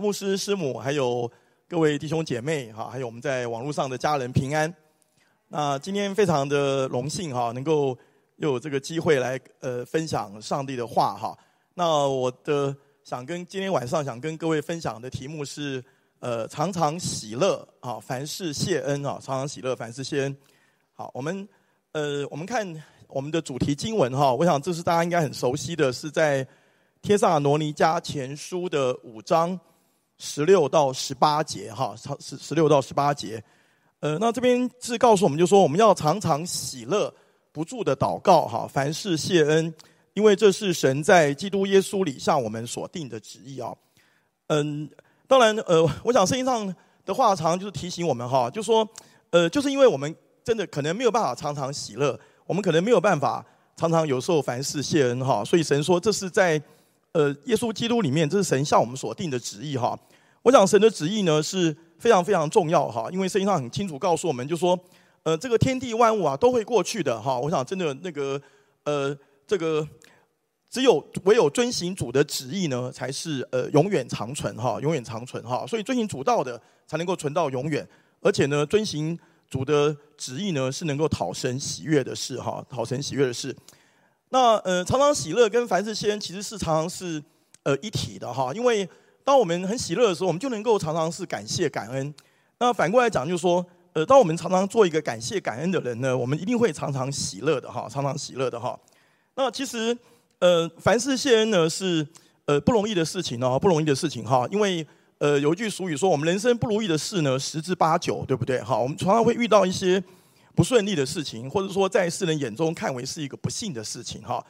牧师师母，还有各位弟兄姐妹，哈，还有我们在网络上的家人平安。那今天非常的荣幸哈，能够又有这个机会来呃分享上帝的话哈。那我的想跟今天晚上想跟各位分享的题目是呃常常喜乐啊，凡事谢恩啊，常常喜乐，凡事谢恩。好，我们呃我们看我们的主题经文哈，我想这是大家应该很熟悉的，是在帖撒罗尼迦前书的五章。十六到十八节，哈，十十六到十八节，呃，那这边是告诉我们，就说我们要常常喜乐，不住的祷告，哈，凡事谢恩，因为这是神在基督耶稣里向我们所定的旨意啊。嗯，当然，呃，我想圣经上的话常常就是提醒我们，哈，就说，呃，就是因为我们真的可能没有办法常常喜乐，我们可能没有办法常常有时候凡事谢恩，哈，所以神说这是在。呃，耶稣基督里面，这是神向我们所定的旨意哈。我想神的旨意呢是非常非常重要哈，因为圣经上很清楚告诉我们，就说，呃，这个天地万物啊都会过去的哈。我想真的那个，呃，这个只有唯有遵行主的旨意呢，才是呃永远长存哈，永远长存哈。所以遵行主道的才能够存到永远，而且呢，遵行主的旨意呢是能够讨神喜悦的事哈，讨神喜悦的事。那呃，常常喜乐跟凡事谢恩其实是常常是呃一体的哈，因为当我们很喜乐的时候，我们就能够常常是感谢感恩。那反过来讲，就是说，呃，当我们常常做一个感谢感恩的人呢，我们一定会常常喜乐的哈，常常喜乐的哈。那其实呃，凡事谢恩呢是呃不容易的事情哦，不容易的事情哈，因为呃有一句俗语说，我们人生不如意的事呢十之八九，对不对？哈，我们常常会遇到一些。不顺利的事情，或者说在世人眼中看为是一个不幸的事情，哈，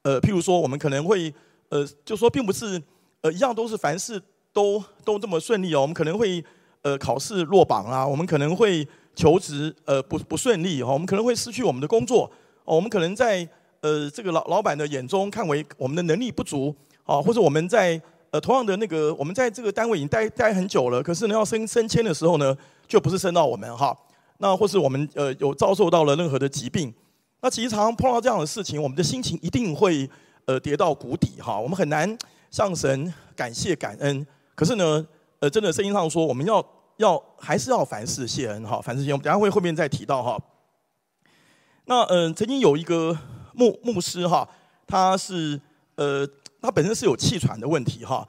呃，譬如说我们可能会，呃，就说并不是，呃，一样都是凡事都都这么顺利哦，我们可能会，呃，考试落榜啦，我们可能会求职，呃，不不顺利哈，我们可能会失去我们的工作，哦，我们可能在，呃，这个老老板的眼中看为我们的能力不足，啊，或者我们在，呃，同样的那个，我们在这个单位已经待待很久了，可是呢，要升升迁的时候呢，就不是升到我们哈。那或是我们呃有遭受到了任何的疾病，那其实常常碰到这样的事情，我们的心情一定会呃跌到谷底哈，我们很难向神感谢感恩。可是呢，呃，真的圣经上说，我们要要还是要凡事谢恩哈，凡事谢恩。我们等下会后面再提到哈。那嗯、呃，曾经有一个牧牧师哈，他是呃他本身是有气喘的问题哈。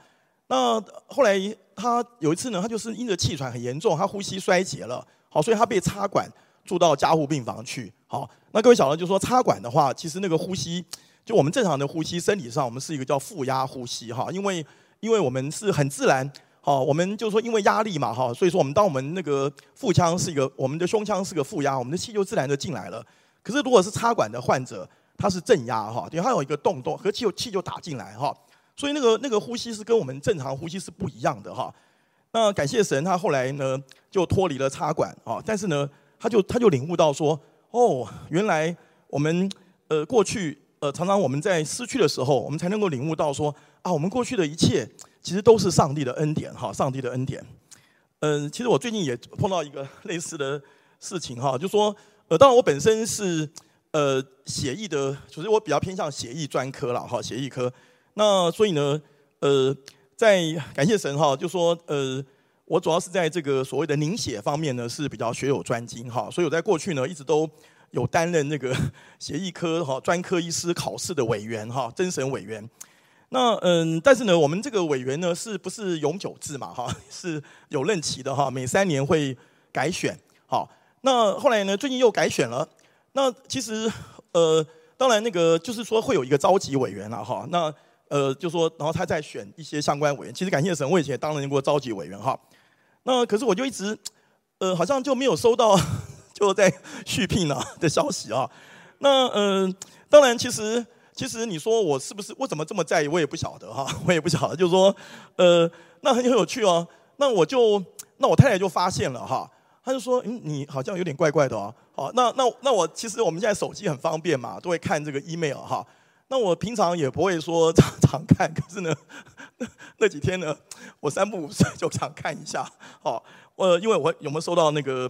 那后来他有一次呢，他就是因着气喘很严重，他呼吸衰竭了。好，所以他被插管住到加护病房去。好，那各位晓得，就说插管的话，其实那个呼吸，就我们正常的呼吸，生理上我们是一个叫负压呼吸哈，因为因为我们是很自然，好，我们就说因为压力嘛哈，所以说我们当我们那个腹腔是一个，我们的胸腔是个负压，我们的气就自然的进来了。可是如果是插管的患者，他是正压哈，因为他有一个洞洞，和气气就打进来哈，所以那个那个呼吸是跟我们正常呼吸是不一样的哈。那感谢神，他后来呢就脱离了插管啊，但是呢，他就他就领悟到说，哦，原来我们呃过去呃常常我们在失去的时候，我们才能够领悟到说啊，我们过去的一切其实都是上帝的恩典哈，上帝的恩典。嗯，其实我最近也碰到一个类似的事情哈，就说呃，当然我本身是呃写意的，其实我比较偏向写意专科了哈，写意科。那所以呢，呃。在感谢神哈，就说呃，我主要是在这个所谓的凝血方面呢是比较学有专精哈，所以我在过去呢一直都有担任那个协议科哈专科医师考试的委员哈，甄审委员。那嗯，但是呢，我们这个委员呢是不是永久制嘛哈？是有任期的哈，每三年会改选。好，那后来呢，最近又改选了。那其实呃，当然那个就是说会有一个召集委员了哈。那呃，就说，然后他再选一些相关委员。其实感谢神，我以前也当了过召集委员哈。那可是我就一直，呃，好像就没有收到 就在续聘了的消息啊。那嗯、呃，当然，其实其实你说我是不是我怎么这么在意，我也不晓得哈，我也不晓得。就是说，呃，那很很有趣哦。那我就那我太太就发现了哈，她就说，嗯，你好像有点怪怪的哦。好，那那那我其实我们现在手机很方便嘛，都会看这个 email 哈。那我平常也不会说 常常看，可是呢，那几天呢，我三不五时就想看一下，好，呃，因为我有没有收到那个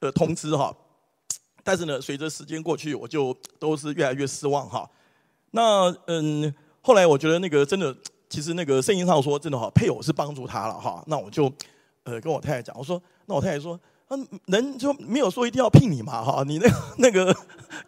呃通知哈？但是呢，随着时间过去，我就都是越来越失望哈。那嗯，后来我觉得那个真的其实那个圣经上说，真的哈，配偶是帮助他了哈。那我就呃跟我太太讲，我说，那我太太说，嗯，人就没有说一定要聘你嘛哈，你那那个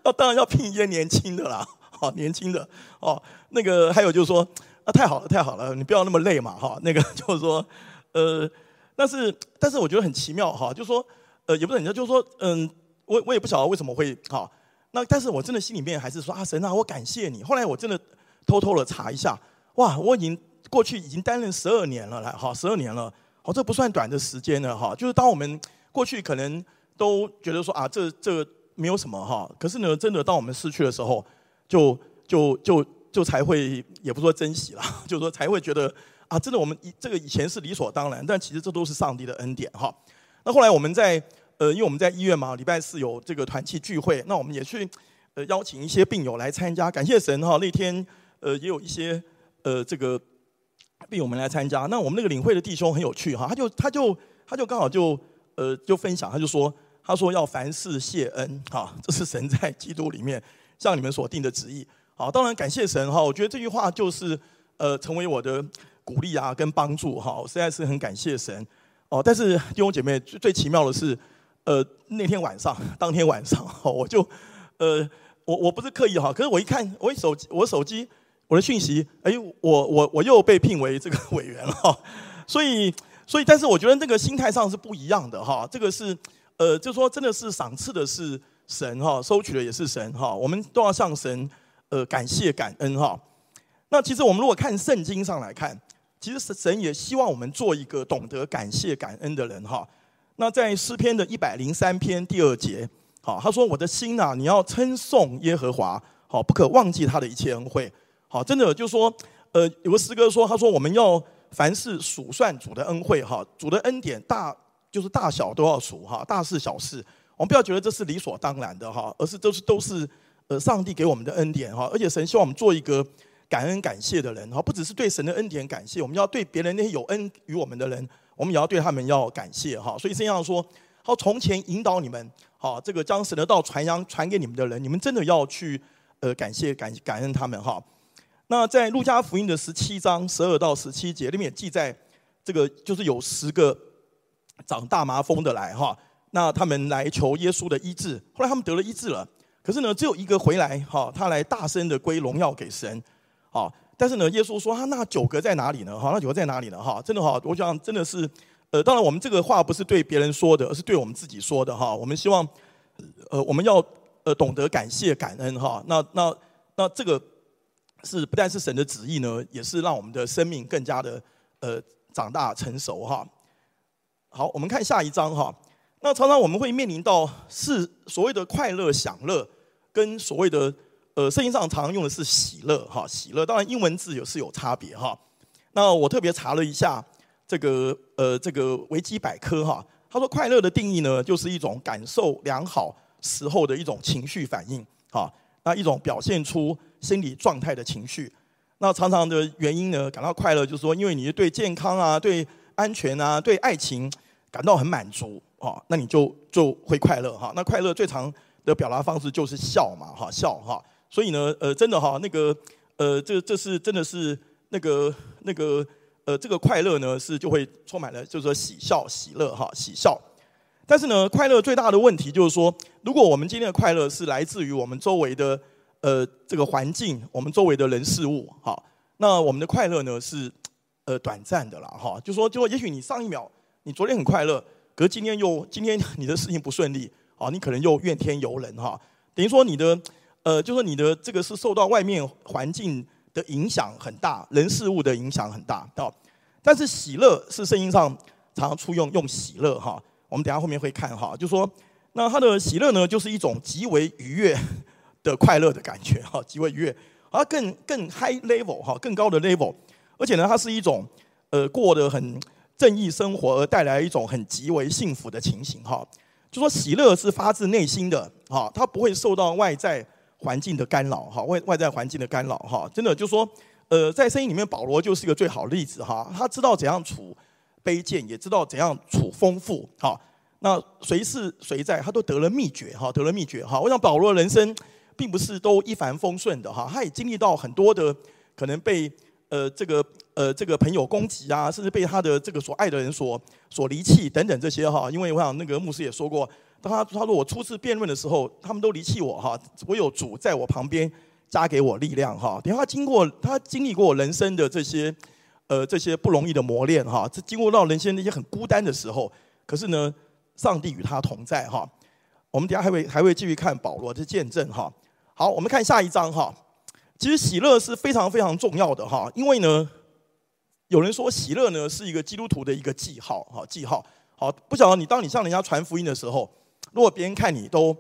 要当然要聘一些年轻的啦，好年轻的哦。那个还有就是说，啊太好了太好了，你不要那么累嘛哈。那个就是说，呃，但是但是我觉得很奇妙哈，就是说，呃，也不是人家就是说，嗯，我我也不晓得为什么会哈。那但是我真的心里面还是说啊神啊，我感谢你。后来我真的偷偷的查一下，哇，我已经过去已经担任十二年了，来哈，十二年了，好，这不算短的时间了哈。就是当我们过去可能都觉得说啊，这这没有什么哈，可是呢，真的当我们失去的时候，就就就就才会也不说珍惜了，就是说才会觉得啊，真的我们以这个以前是理所当然，但其实这都是上帝的恩典哈。那后来我们在。呃，因为我们在医院嘛，礼拜四有这个团契聚会，那我们也去呃邀请一些病友来参加。感谢神哈，那天呃也有一些呃这个病友们来参加。那我们那个领会的弟兄很有趣哈，他就他就他就刚好就呃就分享，他就说他说要凡事谢恩哈，这是神在基督里面向你们所定的旨意。好，当然感谢神哈，我觉得这句话就是呃成为我的鼓励啊跟帮助哈，我实在是很感谢神哦。但是弟兄姐妹最最奇妙的是。呃，那天晚上，当天晚上，我就，呃，我我不是刻意哈，可是我一看，我一手机，我手机，我的讯息，哎，我我我又被聘为这个委员了哈，所以所以，但是我觉得那个心态上是不一样的哈，这个是，呃，就说真的是赏赐的是神哈，收取的也是神哈，我们都要向神呃感谢感恩哈。那其实我们如果看圣经上来看，其实神也希望我们做一个懂得感谢感恩的人哈。那在诗篇的一百零三篇第二节，好，他说：“我的心呐，你要称颂耶和华，好，不可忘记他的一切恩惠。”好，真的就是说，呃，有个诗歌说，他说我们要凡事数算主的恩惠，哈，主的恩典大，就是大小都要数，哈，大事小事，我们不要觉得这是理所当然的，哈，而是都是都是呃上帝给我们的恩典，哈，而且神希望我们做一个感恩感谢的人，哈，不只是对神的恩典感谢，我们要对别人那些有恩于我们的人。我们也要对他们要感谢哈，所以这样说，好，从前引导你们，好，这个将神的道传扬传给你们的人，你们真的要去呃感谢感感恩他们哈。那在路加福音的十七章十二到十七节里面记载，这个就是有十个长大麻风的来哈，那他们来求耶稣的医治，后来他们得了医治了，可是呢，只有一个回来哈，他来大声的归荣耀给神，好。但是呢，耶稣说：“他那九个在哪里呢？哈，那九个在哪里呢？哈，真的哈，我想真的是，呃，当然我们这个话不是对别人说的，而是对我们自己说的哈。我们希望，呃，我们要呃懂得感谢感恩哈。那那那这个是不但是神的旨意呢，也是让我们的生命更加的呃长大成熟哈。好，我们看下一章哈。那常常我们会面临到是所谓的快乐享乐跟所谓的。呃，圣经上常用的是喜乐，哈，喜乐。当然，英文字也是有差别，哈。那我特别查了一下这个，呃，这个维基百科，哈，他说快乐的定义呢，就是一种感受良好时候的一种情绪反应，哈，那一种表现出心理状态的情绪。那常常的原因呢，感到快乐，就是说，因为你对健康啊、对安全啊、对爱情感到很满足，哈，那你就就会快乐，哈。那快乐最常的表达方式就是笑嘛，哈，笑，哈。所以呢，呃，真的哈，那个，呃，这这是真的是那个那个，呃，这个快乐呢是就会充满了，就是说喜笑喜乐哈，喜笑。但是呢，快乐最大的问题就是说，如果我们今天的快乐是来自于我们周围的呃这个环境，我们周围的人事物，哈，那我们的快乐呢是呃短暂的了哈。就说就说，也许你上一秒你昨天很快乐，可是今天又今天你的事情不顺利，啊，你可能又怨天尤人哈，等于说你的。呃，就说你的这个是受到外面环境的影响很大，人事物的影响很大，哦。但是喜乐是圣经上常常出用用喜乐哈，我们等下后面会看哈，就说那他的喜乐呢，就是一种极为愉悦的快乐的感觉哈，极为愉悦，而更更 high level 哈，更高的 level，而且呢，它是一种呃过得很正义生活而带来一种很极为幸福的情形哈。就说喜乐是发自内心的哈，它不会受到外在。环境的干扰哈，外外在环境的干扰哈，真的就说，呃，在圣经里面，保罗就是一个最好的例子哈。他知道怎样处卑贱，也知道怎样处丰富哈。那随是随在，他都得了秘诀哈，得了秘诀哈。我想保罗的人生并不是都一帆风顺的哈，他也经历到很多的可能被呃这个呃这个朋友攻击啊，甚至被他的这个所爱的人所所离弃等等这些哈。因为我想那个牧师也说过，当他他说我初次辩论的时候，他们都离弃我哈，我有主在我旁边加给我力量哈。等他经过他经历过人生的这些呃这些不容易的磨练哈，这经过到人生那些很孤单的时候，可是呢，上帝与他同在哈。我们等下还会还会继续看保罗的见证哈。好，我们看下一章哈。其实喜乐是非常非常重要的哈，因为呢，有人说喜乐呢是一个基督徒的一个记号哈，记号。好，不晓得你当你向人家传福音的时候，如果别人看你都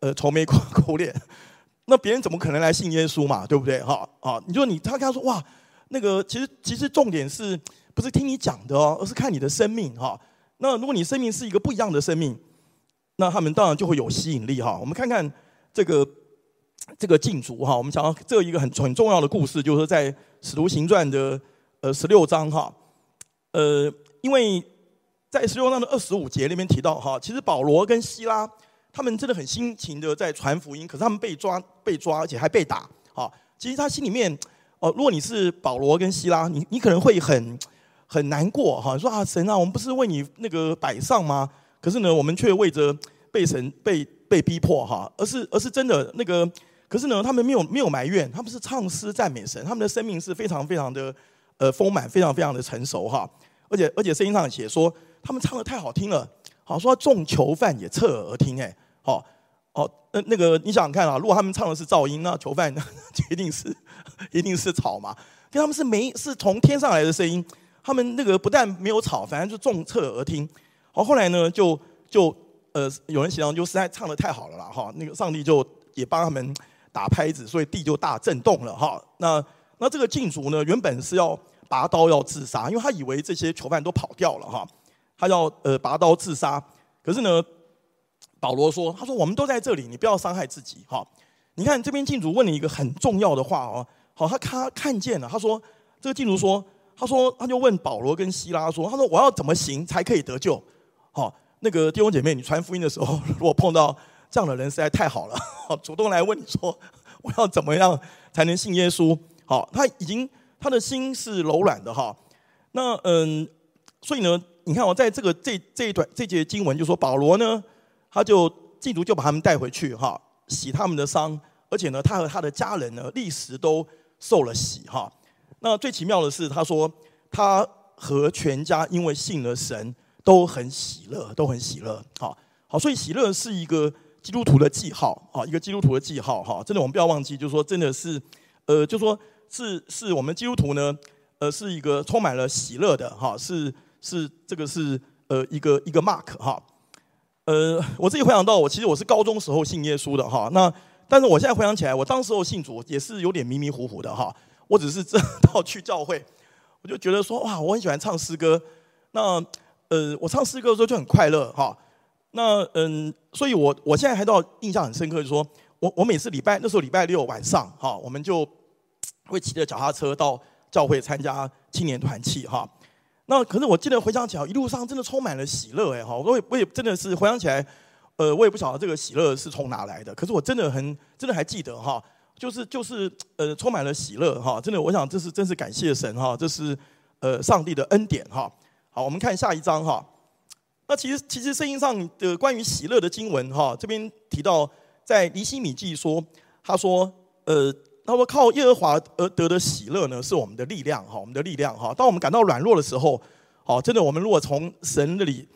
呃愁眉 苦脸，那别人怎么可能来信耶稣嘛？对不对哈？啊，你说你他跟他说哇，那个其实其实重点是不是听你讲的哦，而是看你的生命哈。那如果你生命是一个不一样的生命。那他们当然就会有吸引力哈。我们看看这个这个禁足哈。我们讲到这一个很很重要的故事，就是在《使徒行传》的呃十六章哈。呃，因为在十六章的二十五节那边提到哈，其实保罗跟希拉他们真的很辛勤的在传福音，可是他们被抓被抓，而且还被打。哈，其实他心里面哦，如果你是保罗跟希拉，你你可能会很很难过哈。说啊，神啊，我们不是为你那个摆上吗？可是呢，我们却为着被神被被逼迫哈，而是而是真的那个。可是呢，他们没有没有埋怨，他们是唱诗赞美神，他们的生命是非常非常的呃丰满，非常非常的成熟哈。而且而且圣经上写说，他们唱的太好听了，好说众囚犯也侧耳听哎，好好那那个你想想看啊，如果他们唱的是噪音，那囚犯 一定是一定是吵嘛。跟他们是没是从天上来的声音，他们那个不但没有吵，反正就众侧耳听。好，后来呢，就就呃，有人形容就实在唱的太好了啦，哈，那个上帝就也帮他们打拍子，所以地就大震动了，哈。那那这个禁足呢，原本是要拔刀要自杀，因为他以为这些囚犯都跑掉了，哈，他要呃拔刀自杀。可是呢，保罗说，他说我们都在这里，你不要伤害自己，哈。你看这边禁足问了一个很重要的话哦，好，他他看见了，他说这个禁足说，他说他就问保罗跟希拉说，他说我要怎么行才可以得救？好，那个弟兄姐妹，你传福音的时候，如果碰到这样的人，实在太好了。主动来问你说，我要怎么样才能信耶稣？好，他已经他的心是柔软的哈。那嗯，所以呢，你看我在这个这这一段这节经文就说，保罗呢，他就禁足就把他们带回去哈，洗他们的伤，而且呢，他和他的家人呢，立时都受了洗哈。那最奇妙的是，他说他和全家因为信了神。都很喜乐，都很喜乐，好，好，所以喜乐是一个基督徒的记号，啊，一个基督徒的记号，哈，真的，我们不要忘记，就是说，真的是，呃，就说是是我们基督徒呢，呃，是一个充满了喜乐的，哈，是是这个是呃一个一个 mark，哈，呃，我自己回想到，我其实我是高中时候信耶稣的，哈，那但是我现在回想起来，我当时候信主也是有点迷迷糊糊的，哈，我只是知道去教会，我就觉得说，哇，我很喜欢唱诗歌，那。呃，我唱诗歌的时候就很快乐哈。那嗯，所以我我现在还到印象很深刻，就是说我我每次礼拜那时候礼拜六晚上哈，我们就会骑着脚踏车到教会参加青年团契哈。那可是我记得回想起来，一路上真的充满了喜乐哎哈。我也我也真的是回想起来，呃，我也不晓得这个喜乐是从哪来的。可是我真的很真的还记得哈，就是就是呃充满了喜乐哈。真的，我想这是真是感谢神哈，这是呃上帝的恩典哈。好，我们看下一章哈。那其实，其实圣经上的关于喜乐的经文哈，这边提到在尼希米记说，他说，呃，他说靠耶和华而得的喜乐呢，是我们的力量哈，我们的力量哈。当我们感到软弱的时候，好，真的，我们如果从神那里，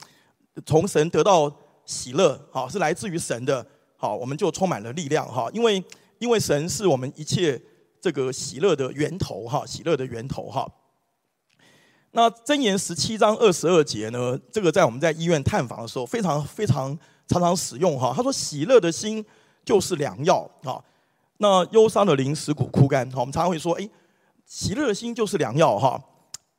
从神得到喜乐，好，是来自于神的，好，我们就充满了力量哈。因为，因为神是我们一切这个喜乐的源头哈，喜乐的源头哈。那箴言十七章二十二节呢？这个在我们在医院探访的时候，非常非常常常使用哈。他说：“喜乐的心就是良药啊。”那忧伤的灵使骨枯干。好，我们常常会说：“哎，喜乐的心就是良药哈。”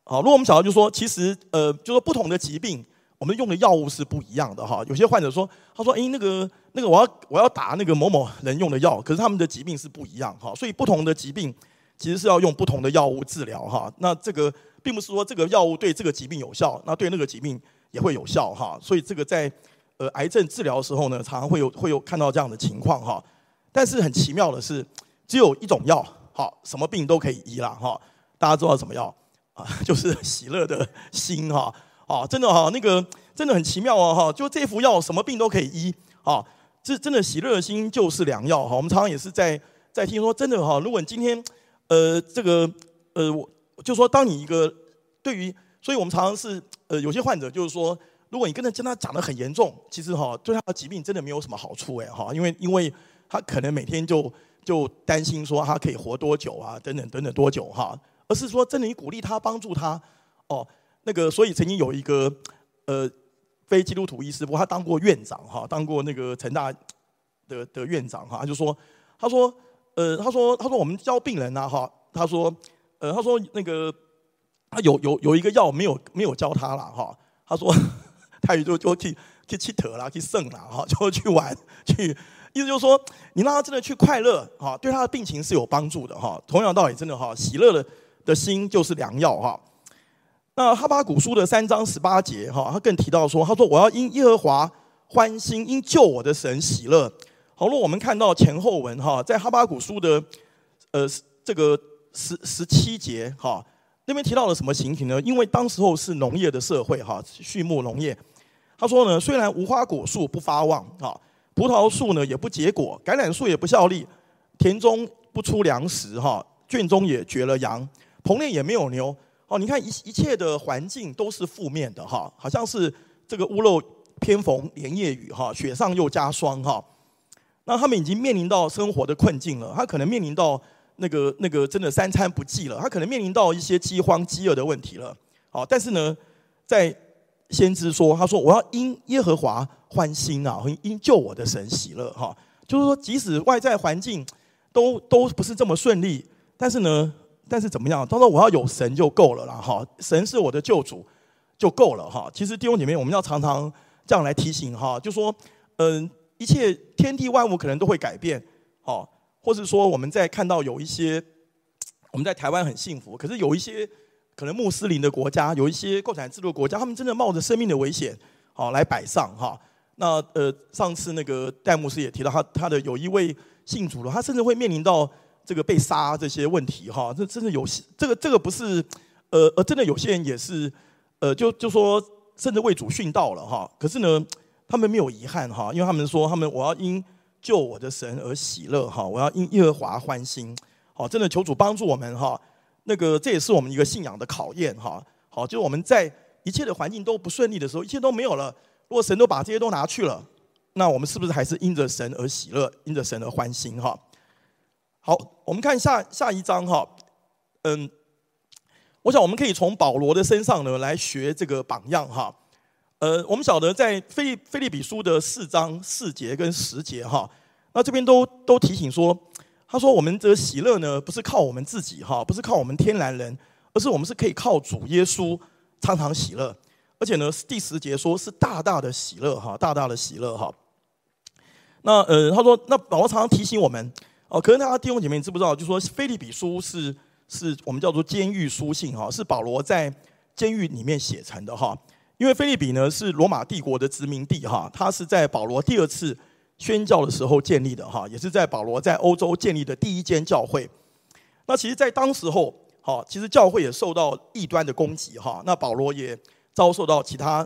好，如果我们想到就说，其实呃，就说不同的疾病，我们用的药物是不一样的哈。有些患者说：“他说，哎，那个那个，我要我要打那个某某人用的药，可是他们的疾病是不一样哈。所以不同的疾病其实是要用不同的药物治疗哈。那这个。并不是说这个药物对这个疾病有效，那对那个疾病也会有效哈。所以这个在呃癌症治疗的时候呢，常常会有会有看到这样的情况哈。但是很奇妙的是，只有一种药，好，什么病都可以医了哈。大家知道什么药 啊？就是喜乐的心哈，啊，真的哈，那个真的很奇妙哦哈，就这副药什么病都可以医啊，这真的喜乐的心就是良药哈。我们常常也是在在听说，真的哈，如果你今天呃这个呃，我就说当你一个对于，所以我们常常是呃有些患者就是说，如果你跟他跟他讲的很严重，其实哈对他的疾病真的没有什么好处哎哈，因为因为他可能每天就。就担心说他可以活多久啊？等等等等多久哈？而是说真的，你鼓励他，帮助他哦。那个，所以曾经有一个呃非基督徒医师，不过他当过院长哈，当过那个成大的的院长哈。他就说，他说呃，他说他说我们教病人呐哈，他说他说那个他有有有一个药没有没有教他了哈。他说 他也就就去去乞讨啦，去胜啦哈，就去玩去。意思就是说，你让他真的去快乐，哈，对他的病情是有帮助的，哈。同样道理，真的哈，喜乐的的心就是良药，哈。那哈巴谷书的三章十八节，哈，他更提到说，他说我要因耶和华欢心，因救我的神喜乐。好，若我们看到前后文，哈，在哈巴谷书的呃这个十十七节，哈，那边提到了什么情形呢？因为当时候是农业的社会，哈，畜牧农业。他说呢，虽然无花果树不发旺，哈。葡萄树呢也不结果，橄榄树也不效力，田中不出粮食，哈，圈中也绝了羊，棚内也没有牛。哦，你看一一切的环境都是负面的，哈，好像是这个屋漏偏逢连夜雨，哈，雪上又加霜，哈。那他们已经面临到生活的困境了，他可能面临到那个那个真的三餐不继了，他可能面临到一些饥荒饥饿的问题了。好，但是呢，在先知说：“他说我要因耶和华欢心啊，因救我的神喜乐哈。就是说，即使外在环境都都不是这么顺利，但是呢，但是怎么样？他说我要有神就够了啦哈。神是我的救主就够了哈。其实弟兄姐妹，我们要常常这样来提醒哈，就说嗯，一切天地万物可能都会改变，好，或是说我们在看到有一些我们在台湾很幸福，可是有一些。”可能穆斯林的国家有一些共产制度的国家，他们真的冒着生命的危险，好来摆上哈。那呃，上次那个戴牧师也提到他，他的有一位信主了，他甚至会面临到这个被杀这些问题哈。这真的有这个这个不是呃呃，真的有些人也是呃，就就说甚至为主殉道了哈。可是呢，他们没有遗憾哈，因为他们说他们我要因救我的神而喜乐哈，我要因耶和华欢心。好，真的求主帮助我们哈。那个，这也是我们一个信仰的考验，哈，好，就是我们在一切的环境都不顺利的时候，一切都没有了。如果神都把这些都拿去了，那我们是不是还是因着神而喜乐，因着神而欢心，哈？好，我们看下下一章，哈，嗯，我想我们可以从保罗的身上呢来学这个榜样，哈，呃，我们晓得在菲利菲利比书的四章四节跟十节，哈，那这边都都提醒说。他说：“我们这喜乐呢，不是靠我们自己哈，不是靠我们天然人，而是我们是可以靠主耶稣常常喜乐。而且呢，第十节说是大大的喜乐哈，大大的喜乐哈。那呃，他说那保罗常常提醒我们哦，可能大家弟兄姐妹你知不知道？就说腓利比书是是我们叫做监狱书信哈，是保罗在监狱里面写成的哈。因为腓立比呢是罗马帝国的殖民地哈，他是在保罗第二次。”宣教的时候建立的哈，也是在保罗在欧洲建立的第一间教会。那其实，在当时候，哈，其实教会也受到异端的攻击哈。那保罗也遭受到其他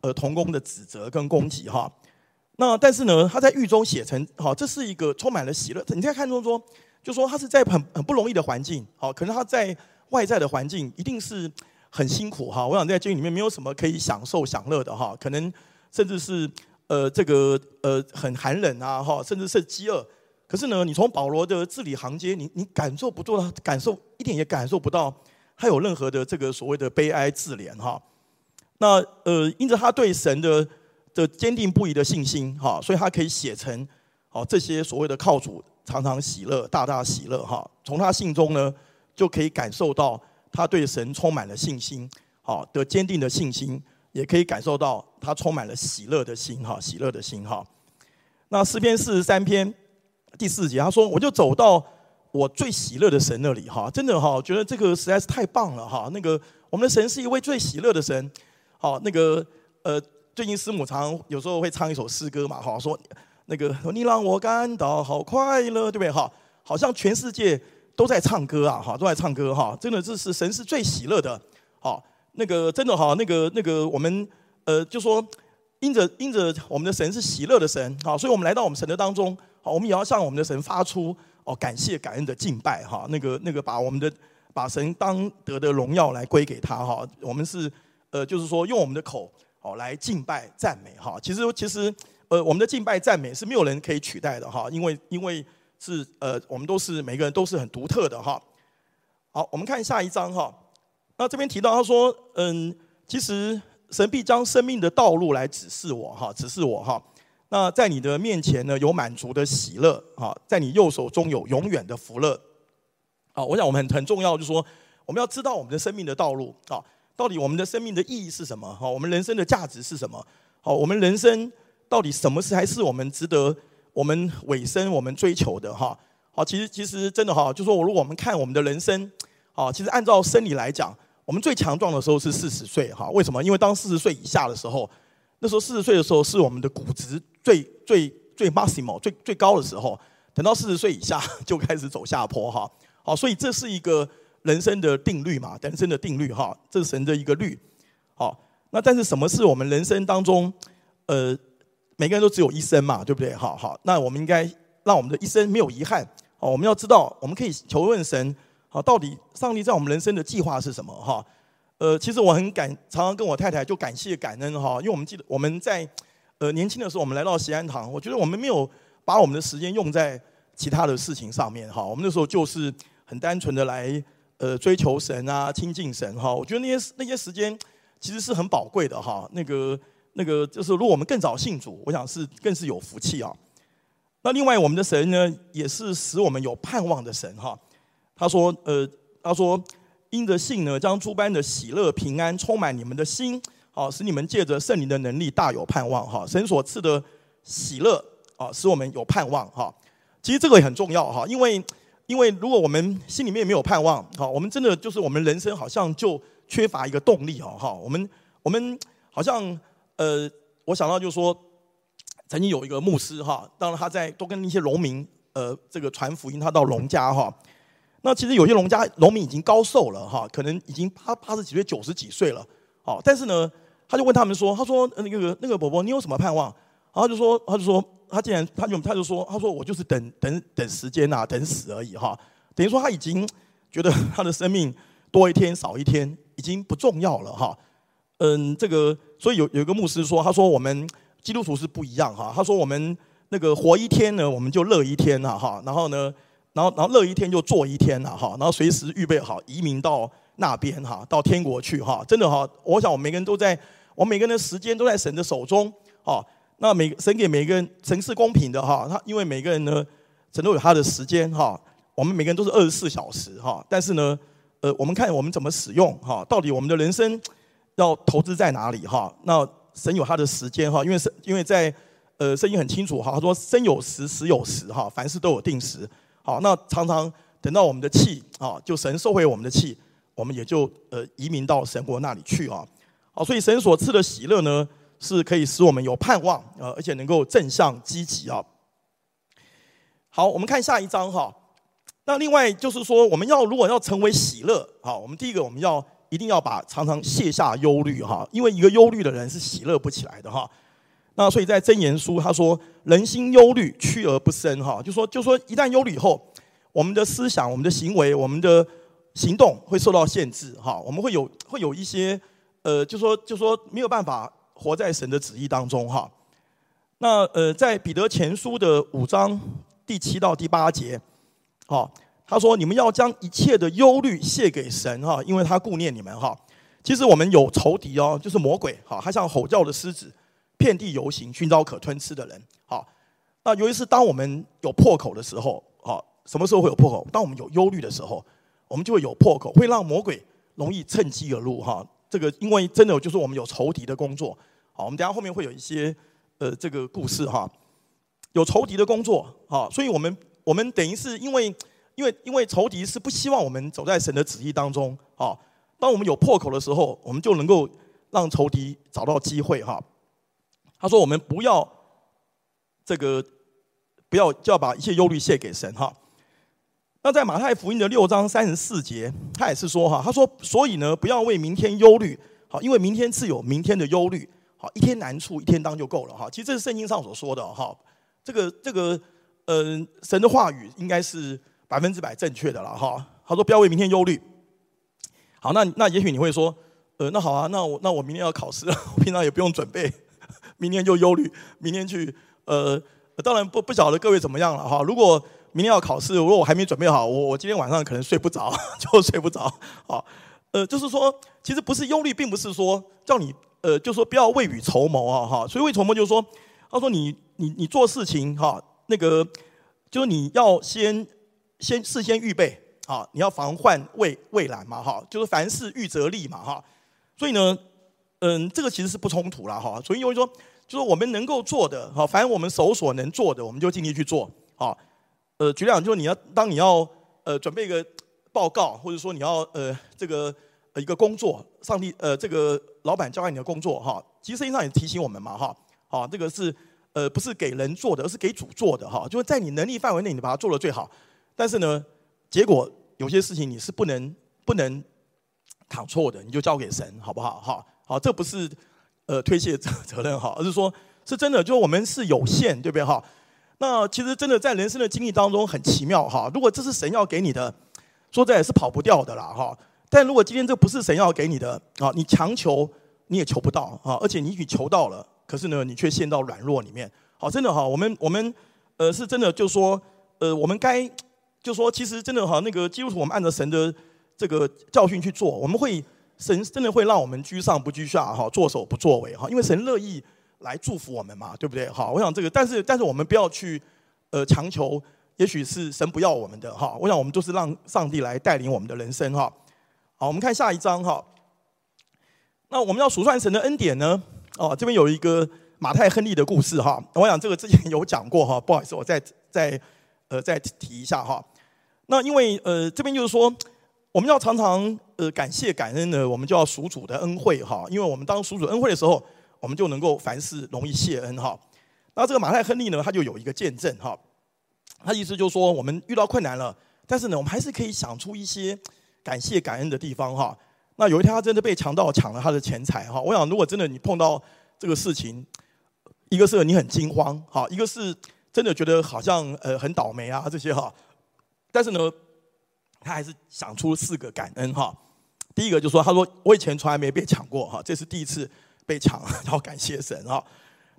呃同工的指责跟攻击哈。那但是呢，他在狱中写成，哈，这是一个充满了喜乐。你在看中说，就说他是在很很不容易的环境，好，可能他在外在的环境一定是很辛苦哈。我想在监狱里面没有什么可以享受享乐的哈，可能甚至是。呃，这个呃很寒冷啊，哈，甚至是饥饿。可是呢，你从保罗的字里行间，你你感受不到，感受一点也感受不到他有任何的这个所谓的悲哀自怜哈。那呃，因着他对神的的坚定不移的信心哈，所以他可以写成哦这些所谓的靠主常常喜乐、大大喜乐哈。从他信中呢，就可以感受到他对神充满了信心，好的坚定的信心。也可以感受到他充满了喜乐的心哈，喜乐的心哈。那诗篇四十三篇第四节，他说：“我就走到我最喜乐的神那里哈，真的哈，觉得这个实在是太棒了哈。那个我们的神是一位最喜乐的神，好，那个呃，最近师母常有时候会唱一首诗歌嘛哈，说那个你让我感到好快乐，对不对哈？好像全世界都在唱歌啊，哈，都在唱歌哈，真的这是神是最喜乐的，好，那个真的哈，那个那个我们呃就说因着因着我们的神是喜乐的神，好，所以我们来到我们神的当中，好，我们也要向我们的神发出哦感谢感恩的敬拜哈，那个那个把我们的把神当得的荣耀来归给他哈，我们是呃就是说用我们的口哦来敬拜赞美哈，其实其实呃我们的敬拜赞美是没有人可以取代的哈，因为因为。是呃，我们都是每个人都是很独特的哈。好，我们看下一章哈。那这边提到他说，嗯，其实神必将生命的道路来指示我哈，指示我哈。那在你的面前呢，有满足的喜乐哈，在你右手中有永远的福乐。啊，我想我们很很重要，就是说我们要知道我们的生命的道路啊，到底我们的生命的意义是什么？哈，我们人生的价值是什么？好，我们人生到底什么是还是我们值得？我们尾声，我们追求的哈，好，其实其实真的哈，就说如果我们看我们的人生，啊，其实按照生理来讲，我们最强壮的时候是四十岁哈。为什么？因为当四十岁以下的时候，那时候四十岁的时候是我们的骨质最最最 maximum 最最高的时候。等到四十岁以下 就开始走下坡哈。好，所以这是一个人生的定律嘛，人生的定律哈，这是神的一个律。好，那但是什么是我们人生当中，呃？每个人都只有一生嘛，对不对？好好，那我们应该让我们的一生没有遗憾。哦，我们要知道，我们可以求问神，好，到底上帝在我们人生的计划是什么？哈，呃，其实我很感，常常跟我太太就感谢感恩哈，因为我们记得我们在呃年轻的时候，我们来到西安堂，我觉得我们没有把我们的时间用在其他的事情上面哈，我们那时候就是很单纯的来呃追求神啊，亲近神哈，我觉得那些那些时间其实是很宝贵的哈，那个。那个就是，如果我们更早信主，我想是更是有福气啊。那另外，我们的神呢，也是使我们有盼望的神哈。他说，呃，他说，因着信呢，将诸般的喜乐平安充满你们的心，好，使你们借着圣灵的能力大有盼望哈。神所赐的喜乐啊，使我们有盼望哈。其实这个也很重要哈，因为因为如果我们心里面没有盼望，好，我们真的就是我们人生好像就缺乏一个动力哦哈。我们我们好像。呃，我想到就是说，曾经有一个牧师哈，当然他在都跟那些农民呃这个传福音，他到农家哈。那其实有些农家农民已经高寿了哈，可能已经八八十几岁、九十几岁了。好，但是呢，他就问他们说：“他说那个那个伯伯，你有什么盼望？”然后就说：“他就说他竟然他就他就说他说我就是等等等时间呐，等死而已哈。等于说他已经觉得他的生命多一天少一天已经不重要了哈。”嗯，这个所以有有一个牧师说，他说我们基督徒是不一样哈。他说我们那个活一天呢，我们就乐一天呐哈。然后呢，然后然后乐一天就做一天了哈。然后随时预备好移民到那边哈，到天国去哈。真的哈，我想我们每个人都在，我每个人的时间都在神的手中哈。那每神给每个人，神是公平的哈。他因为每个人呢，神都有他的时间哈。我们每个人都是二十四小时哈。但是呢，呃，我们看我们怎么使用哈。到底我们的人生。要投资在哪里哈？那神有他的时间哈，因为神因为在呃圣经很清楚哈，他说生有时，死有时哈，凡事都有定时。好，那常常等到我们的气啊，就神收回我们的气，我们也就呃移民到神国那里去啊。好，所以神所赐的喜乐呢，是可以使我们有盼望啊，而且能够正向积极啊。好，我们看下一章哈。那另外就是说，我们要如果要成为喜乐，好，我们第一个我们要。一定要把常常卸下忧虑哈，因为一个忧虑的人是喜乐不起来的哈。那所以在箴言书他说，人心忧虑，屈而不伸哈，就说就说一旦忧虑以后，我们的思想、我们的行为、我们的行动会受到限制哈，我们会有会有一些呃，就说就说没有办法活在神的旨意当中哈。那呃，在彼得前书的五章第七到第八节，好。他说：“你们要将一切的忧虑卸给神哈，因为他顾念你们哈。其实我们有仇敌哦，就是魔鬼哈，他像吼叫的狮子，遍地游行，寻找可吞吃的人。好，那尤其是当我们有破口的时候，好，什么时候会有破口？当我们有忧虑的时候，我们就会有破口，会让魔鬼容易趁机而入哈。这个因为真的就是我们有仇敌的工作。好，我们等下后面会有一些呃这个故事哈，有仇敌的工作哈，所以我们我们等于是因为。因为因为仇敌是不希望我们走在神的旨意当中，啊，当我们有破口的时候，我们就能够让仇敌找到机会，哈。他说：“我们不要这个，不要就要把一切忧虑卸给神，哈。”那在马太福音的六章三十四节，他也是说哈，他说所以呢，不要为明天忧虑，好，因为明天自有明天的忧虑，好，一天难处一天当就够了哈。其实这是圣经上所说的哈，这个这个呃神的话语应该是百分之百正确的了哈。他说不要为明天忧虑，好，那那也许你会说，呃，那好啊，那我那我明天要考试了，我平常也不用准备，明天就忧虑，明天去呃，当然不不晓得各位怎么样了哈，如果。明天要考试，如果我还没准备好，我我今天晚上可能睡不着，就睡不着。好，呃，就是说，其实不是忧虑，并不是说叫你，呃，就说不要未雨绸缪啊，哈。所以未绸缪就是说，他说你你你做事情哈，那个就是你要先先事先预备，啊，你要防患未未然嘛，哈，就是凡事预则立嘛，哈。所以呢，嗯，这个其实是不冲突了，哈。所以因为说，就是我们能够做的，哈，凡我们手所能做的，我们就尽力去做，好。呃，举例讲，就是你要当你要呃准备一个报告，或者说你要呃这个呃一个工作，上帝呃这个老板交给你的工作哈，其实圣经上也提醒我们嘛哈，好，这个是呃不是给人做的，而是给主做的哈，就是在你能力范围内，你把它做得最好。但是呢，结果有些事情你是不能不能躺错的，你就交给神，好不好？哈，好，这不是呃推卸责责任哈，而是说是真的，就我们是有限，对不对哈？那其实真的在人生的经历当中很奇妙哈。如果这是神要给你的，说在也是跑不掉的啦哈。但如果今天这不是神要给你的啊，你强求你也求不到啊。而且你与求到了，可是呢，你却陷到软弱里面。好，真的哈，我们我们呃是真的就说呃，我们该就说其实真的哈，那个基督徒我们按照神的这个教训去做，我们会神真的会让我们居上不居下哈，作首不作尾哈，因为神乐意。来祝福我们嘛，对不对？哈，我想这个，但是但是我们不要去，呃，强求，也许是神不要我们的哈。我想我们都是让上帝来带领我们的人生哈。好，我们看下一章哈。那我们要数算神的恩典呢？哦，这边有一个马太亨利的故事哈。我想这个之前有讲过哈，不好意思，我再再呃再提一下哈。那因为呃这边就是说，我们要常常呃感谢感恩呢，我们就要数主的恩惠哈。因为我们当数主恩惠的时候。我们就能够凡事容易谢恩哈。那这个马太亨利呢，他就有一个见证哈。他意思就是说，我们遇到困难了，但是呢，我们还是可以想出一些感谢感恩的地方哈。那有一天，他真的被强盗抢了他的钱财哈。我想，如果真的你碰到这个事情，一个是你很惊慌哈，一个是真的觉得好像呃很倒霉啊这些哈。但是呢，他还是想出四个感恩哈。第一个就说，他说我以前从来没被抢过哈，这是第一次。被抢，然后感谢神啊。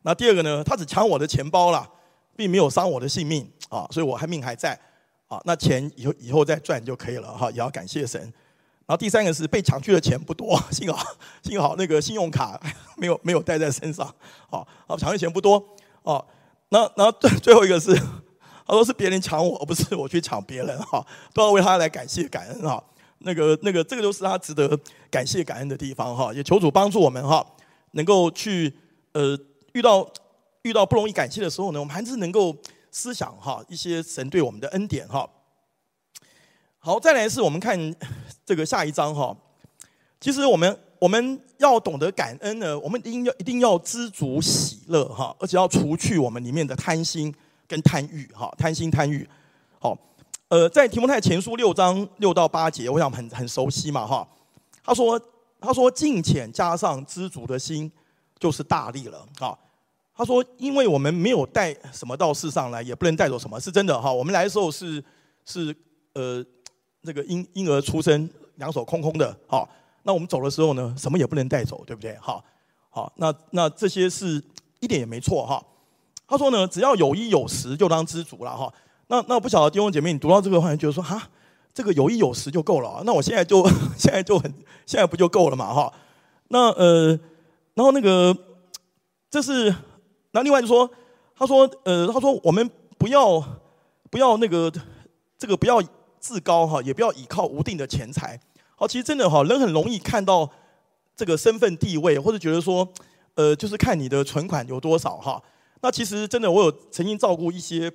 那第二个呢？他只抢我的钱包了，并没有伤我的性命啊，所以我还命还在啊。那钱以后以后再赚就可以了哈，也要感谢神。然后第三个是被抢去的钱不多，幸好幸好那个信用卡没有没有带在身上啊。啊，抢的钱不多啊。那然后最最后一个是，他说是别人抢我，而不是我去抢别人哈，都要为他来感谢感恩哈。那个那个这个就是他值得感谢感恩的地方哈。也求主帮助我们哈。能够去呃遇到遇到不容易感谢的时候呢，我们还是能够思想哈一些神对我们的恩典哈。好，再来是我们看这个下一章哈。其实我们我们要懂得感恩呢，我们一定要一定要知足喜乐哈，而且要除去我们里面的贪心跟贪欲哈，贪心贪欲。好，呃，在提摩太前书六章六到八节，我想很很熟悉嘛哈。他说。他说：“敬虔加上知足的心，就是大力了。”啊，他说：“因为我们没有带什么到世上来，也不能带走什么，是真的哈。我们来的时候是是呃那个婴婴儿出生，两手空空的。好，那我们走的时候呢，什么也不能带走，对不对？好，好，那那这些是一点也没错哈。他说呢，只要有衣有食，就当知足了哈。那那不晓得弟兄姐妹，你读到这个话，就觉得说哈。”这个有衣有食就够了，那我现在就 现在就很现在不就够了嘛哈？那呃，然后那个这是那另外就说，他说呃，他说我们不要不要那个这个不要自高哈，也不要倚靠无定的钱财。好，其实真的哈，人很容易看到这个身份地位，或者觉得说呃，就是看你的存款有多少哈。那其实真的，我有曾经照顾一些。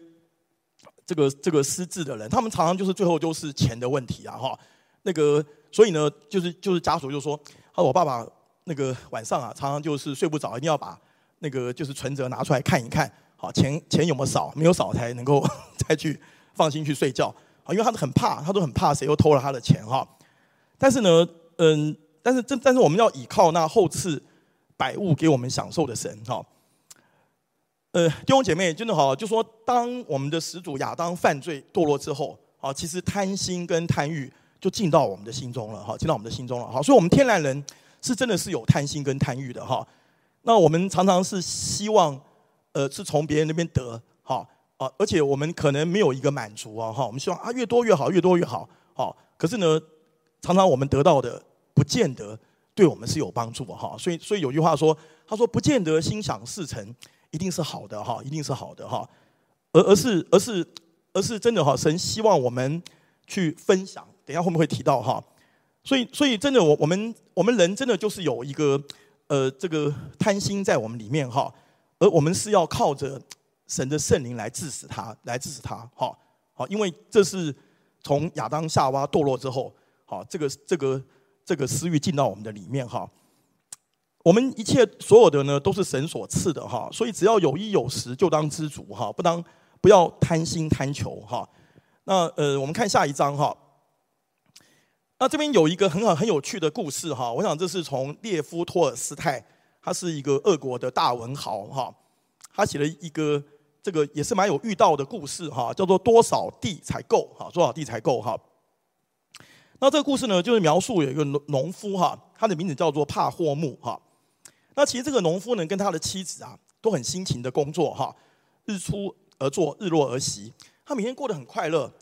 这个这个失智的人，他们常常就是最后就是钱的问题啊哈。那个所以呢，就是就是家属就说，啊我爸爸那个晚上啊，常常就是睡不着，一定要把那个就是存折拿出来看一看，好钱钱有没有少，没有少才能够 再去放心去睡觉。啊，因为他很怕，他都很怕谁又偷了他的钱哈。但是呢，嗯，但是这但是我们要倚靠那后赐百物给我们享受的神哈。呃，弟兄姐妹，真的好，就说当我们的始祖亚当犯罪堕落之后，啊，其实贪心跟贪欲就进到我们的心中了哈，进到我们的心中了哈。所以，我们天然人是真的是有贪心跟贪欲的哈。那我们常常是希望，呃，是从别人那边得哈。啊，而且我们可能没有一个满足啊，哈，我们希望啊越多越好，越多越好，好。可是呢，常常我们得到的不见得对我们是有帮助哈。所以，所以有句话说，他说不见得心想事成一定是好的哈，一定是好的哈。而而是而是而是真的哈，神希望我们去分享。等一下会不会提到哈？所以所以真的我我们我们人真的就是有一个呃这个贪心在我们里面哈，而我们是要靠着。神的圣灵来治死他，来治死他，好，好，因为这是从亚当夏娃堕落之后，啊，这个这个这个私欲进到我们的里面，哈，我们一切所有的呢都是神所赐的，哈，所以只要有衣有食，就当知足，哈，不当不要贪心贪求，哈。那呃，我们看下一章，哈。那这边有一个很好很有趣的故事，哈，我想这是从列夫托尔斯泰，他是一个俄国的大文豪，哈，他写了一个。这个也是蛮有遇到的故事哈，叫做多少地才够哈？多少地才够哈？那这个故事呢，就是描述有一个农农夫哈，他的名字叫做帕霍木哈。那其实这个农夫呢，跟他的妻子啊，都很辛勤的工作哈，日出而作，日落而息，他每天过得很快乐。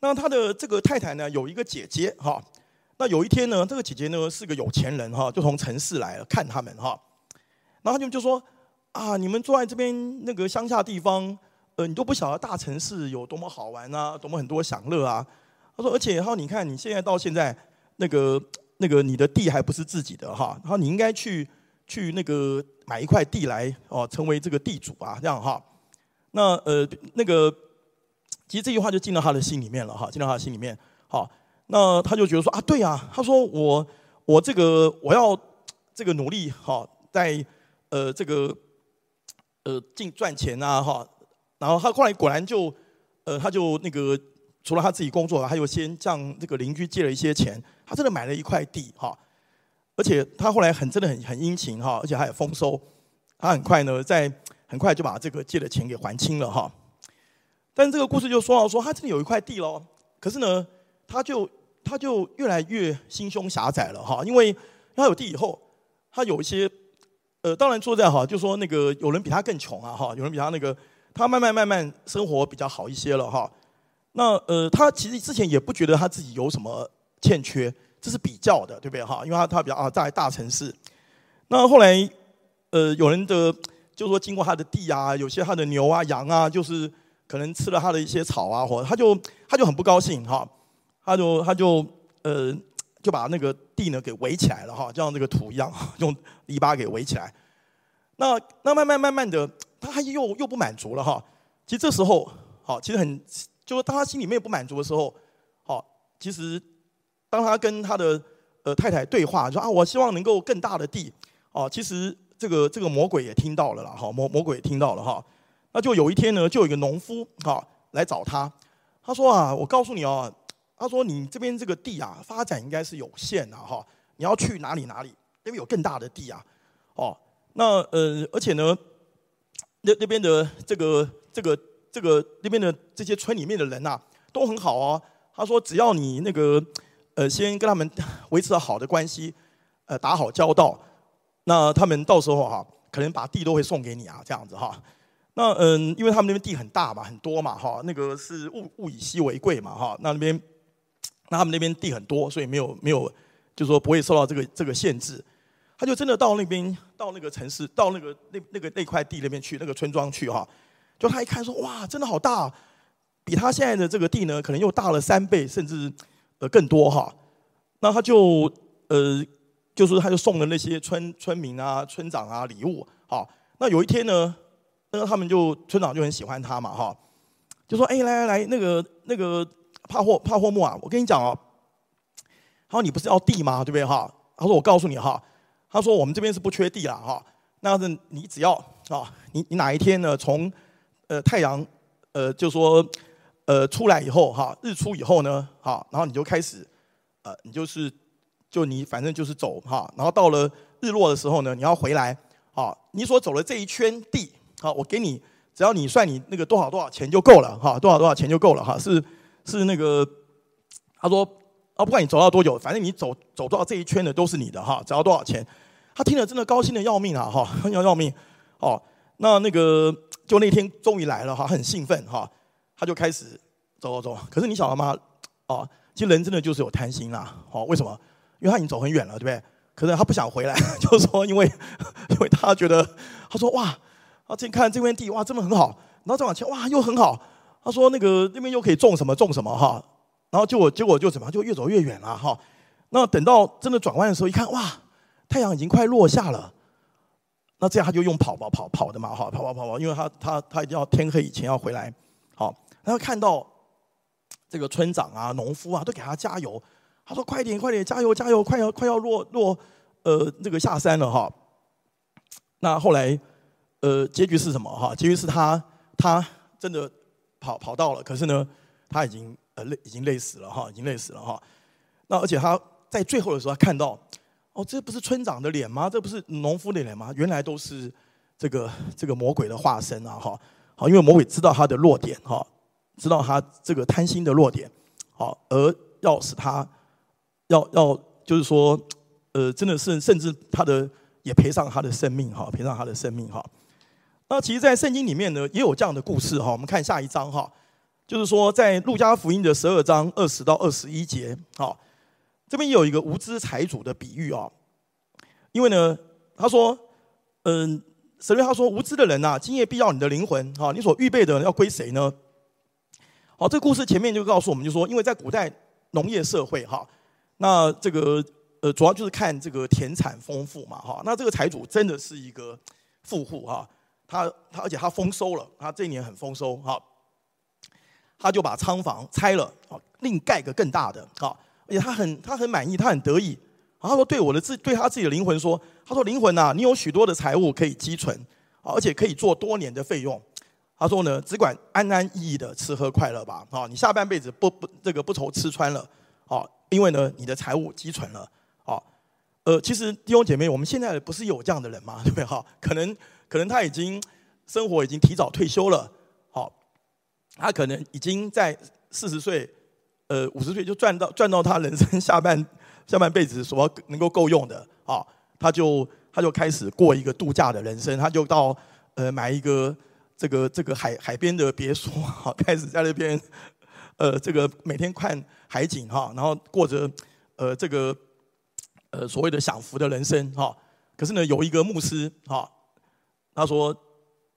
那他的这个太太呢，有一个姐姐哈。那有一天呢，这个姐姐呢是个有钱人哈，就从城市来了看他们哈。然后他就就说。啊！你们坐在这边那个乡下地方，呃，你都不晓得大城市有多么好玩啊，多么很多享乐啊。他说，而且，然后你看你现在到现在，那个那个你的地还不是自己的哈，然后你应该去去那个买一块地来哦，成为这个地主啊，这样哈。那呃那个，其实这句话就进到他的心里面了哈，进到他的心里面。好，那他就觉得说啊，对啊，他说我我这个我要这个努力哈，在呃这个。呃，进赚钱啊，哈，然后他后来果然就，呃，他就那个除了他自己工作，他又先向这个邻居借了一些钱，他真的买了一块地，哈，而且他后来很真的很很殷勤哈，而且还有丰收，他很快呢，在很快就把这个借的钱给还清了哈。但这个故事就说到说，他真的有一块地喽，可是呢，他就他就越来越心胸狭窄了哈，因为他有地以后，他有一些。呃，当然说在哈，就说那个有人比他更穷啊哈，有人比他那个，他慢慢慢慢生活比较好一些了哈。那呃，他其实之前也不觉得他自己有什么欠缺，这是比较的，对不对哈？因为他他比较啊在大城市。那后来呃，有人的就说经过他的地啊，有些他的牛啊羊啊，就是可能吃了他的一些草啊，或者他就他就很不高兴哈，他就他就呃。就把那个地呢给围起来了哈，就像那个土一样，用篱笆给围起来。那那慢慢慢慢的，他又又不满足了哈。其实这时候，好，其实很，就是当他心里面不满足的时候，好，其实当他跟他的呃太太对话，说啊，我希望能够更大的地，哦，其实这个这个魔鬼也听到了啦，哈，魔魔鬼也听到了哈。那就有一天呢，就有一个农夫哈来找他，他说啊，我告诉你哦。他说：“你这边这个地啊，发展应该是有限的哈。你要去哪里哪里？那边有更大的地啊。哦，那呃，而且呢，那那边的这个这个这个那边的这些村里面的人呐、都很好哦。他说，只要你那个呃，先跟他们维持好的关系，呃，打好交道，那他们到时候哈，可能把地都会送给你啊，这样子哈。那嗯，因为他们那边地很大嘛，很多嘛哈，那个是物物以稀为贵嘛哈，那那边。”那他们那边地很多，所以没有没有，就是说不会受到这个这个限制。他就真的到那边，到那个城市，到那个那那个那块地那边去，那个村庄去哈。就他一看说，哇，真的好大，比他现在的这个地呢，可能又大了三倍，甚至呃更多哈。那他就呃，就是他就送了那些村村民啊、村长啊礼物。好，那有一天呢，那个他们就村长就很喜欢他嘛哈，就说，哎，来来来，那个那个。帕霍帕霍木啊，我跟你讲哦，他说你不是要地吗？对不对哈？他说我告诉你哈，他说我们这边是不缺地了哈。那是你只要啊，你你哪一天呢，从呃太阳呃就说呃出来以后哈，日出以后呢，好，然后你就开始，呃，你就是就你反正就是走哈，然后到了日落的时候呢，你要回来，好，你所走的这一圈地，好，我给你，只要你算你那个多少多少钱就够了哈，多少多少钱就够了哈，是是那个，他说啊，不管你走到多久，反正你走走到这一圈的都是你的哈，只要多少钱，他听了真的高兴的要命啊哈，要要命，哦，那那个就那天终于来了哈，很兴奋哈。他就开始走走走，可是你晓得吗？哦，其实人真的就是有贪心啦。哦，为什么？因为他已经走很远了，对不对？可是他不想回来，就是说，因为 因为他觉得，他说哇，啊，这看这片地哇，真的很好，然后再往前哇，又很好。他说那个那边又可以种什么种什么哈，然后结果结果就怎么，就越走越远了哈。那等到真的转弯的时候，一看哇，太阳已经快落下了。那这样他就用跑跑跑跑的嘛哈，跑跑跑跑，因为他他他一定要天黑以前要回来，好。然后看到这个村长啊、农夫啊，都给他加油。他说：“快点，快点，加油，加油，快要快要落落，呃，这个下山了哈。”那后来，呃，结局是什么哈？结局是他他真的跑跑到了，可是呢，他已经呃累，已经累死了哈，已经累死了哈。那而且他在最后的时候，他看到哦，这不是村长的脸吗？这不是农夫的脸吗？原来都是这个这个魔鬼的化身啊哈。好，因为魔鬼知道他的弱点哈。知道他这个贪心的弱点，好，而要使他要要就是说，呃，真的是甚至他的也赔上他的生命哈，赔上他的生命哈。那其实，在圣经里面呢，也有这样的故事哈。我们看下一章哈，就是说在路加福音的十二章二十到二十一节，好，这边也有一个无知财主的比喻啊。因为呢，他说，嗯，神諭他说，无知的人呐，今夜必要你的灵魂哈，你所预备的要归谁呢？好，这个故事前面就告诉我们，就说，因为在古代农业社会，哈，那这个呃，主要就是看这个田产丰富嘛，哈，那这个财主真的是一个富户，哈，他他而且他丰收了，他这一年很丰收，哈，他就把仓房拆了，好，另盖个更大的，好，而且他很他很满意，他很得意，然后他说对我的自对他自己的灵魂说，他说灵魂呐，你有许多的财物可以积存，而且可以做多年的费用。他说呢，只管安安逸逸的吃喝快乐吧，啊，你下半辈子不不这个不愁吃穿了，啊，因为呢，你的财物积存了，啊，呃，其实弟兄姐妹，我们现在不是有这样的人吗？对不对？哈，可能可能他已经生活已经提早退休了，好，他可能已经在四十岁，呃，五十岁就赚到赚到他人生 下半下半辈子所能够够用的，啊，他就他就开始过一个度假的人生，他就到呃买一个。这个这个海海边的别墅哈，开始在那边，呃，这个每天看海景哈，然后过着呃这个呃所谓的享福的人生哈。可是呢，有一个牧师哈，他说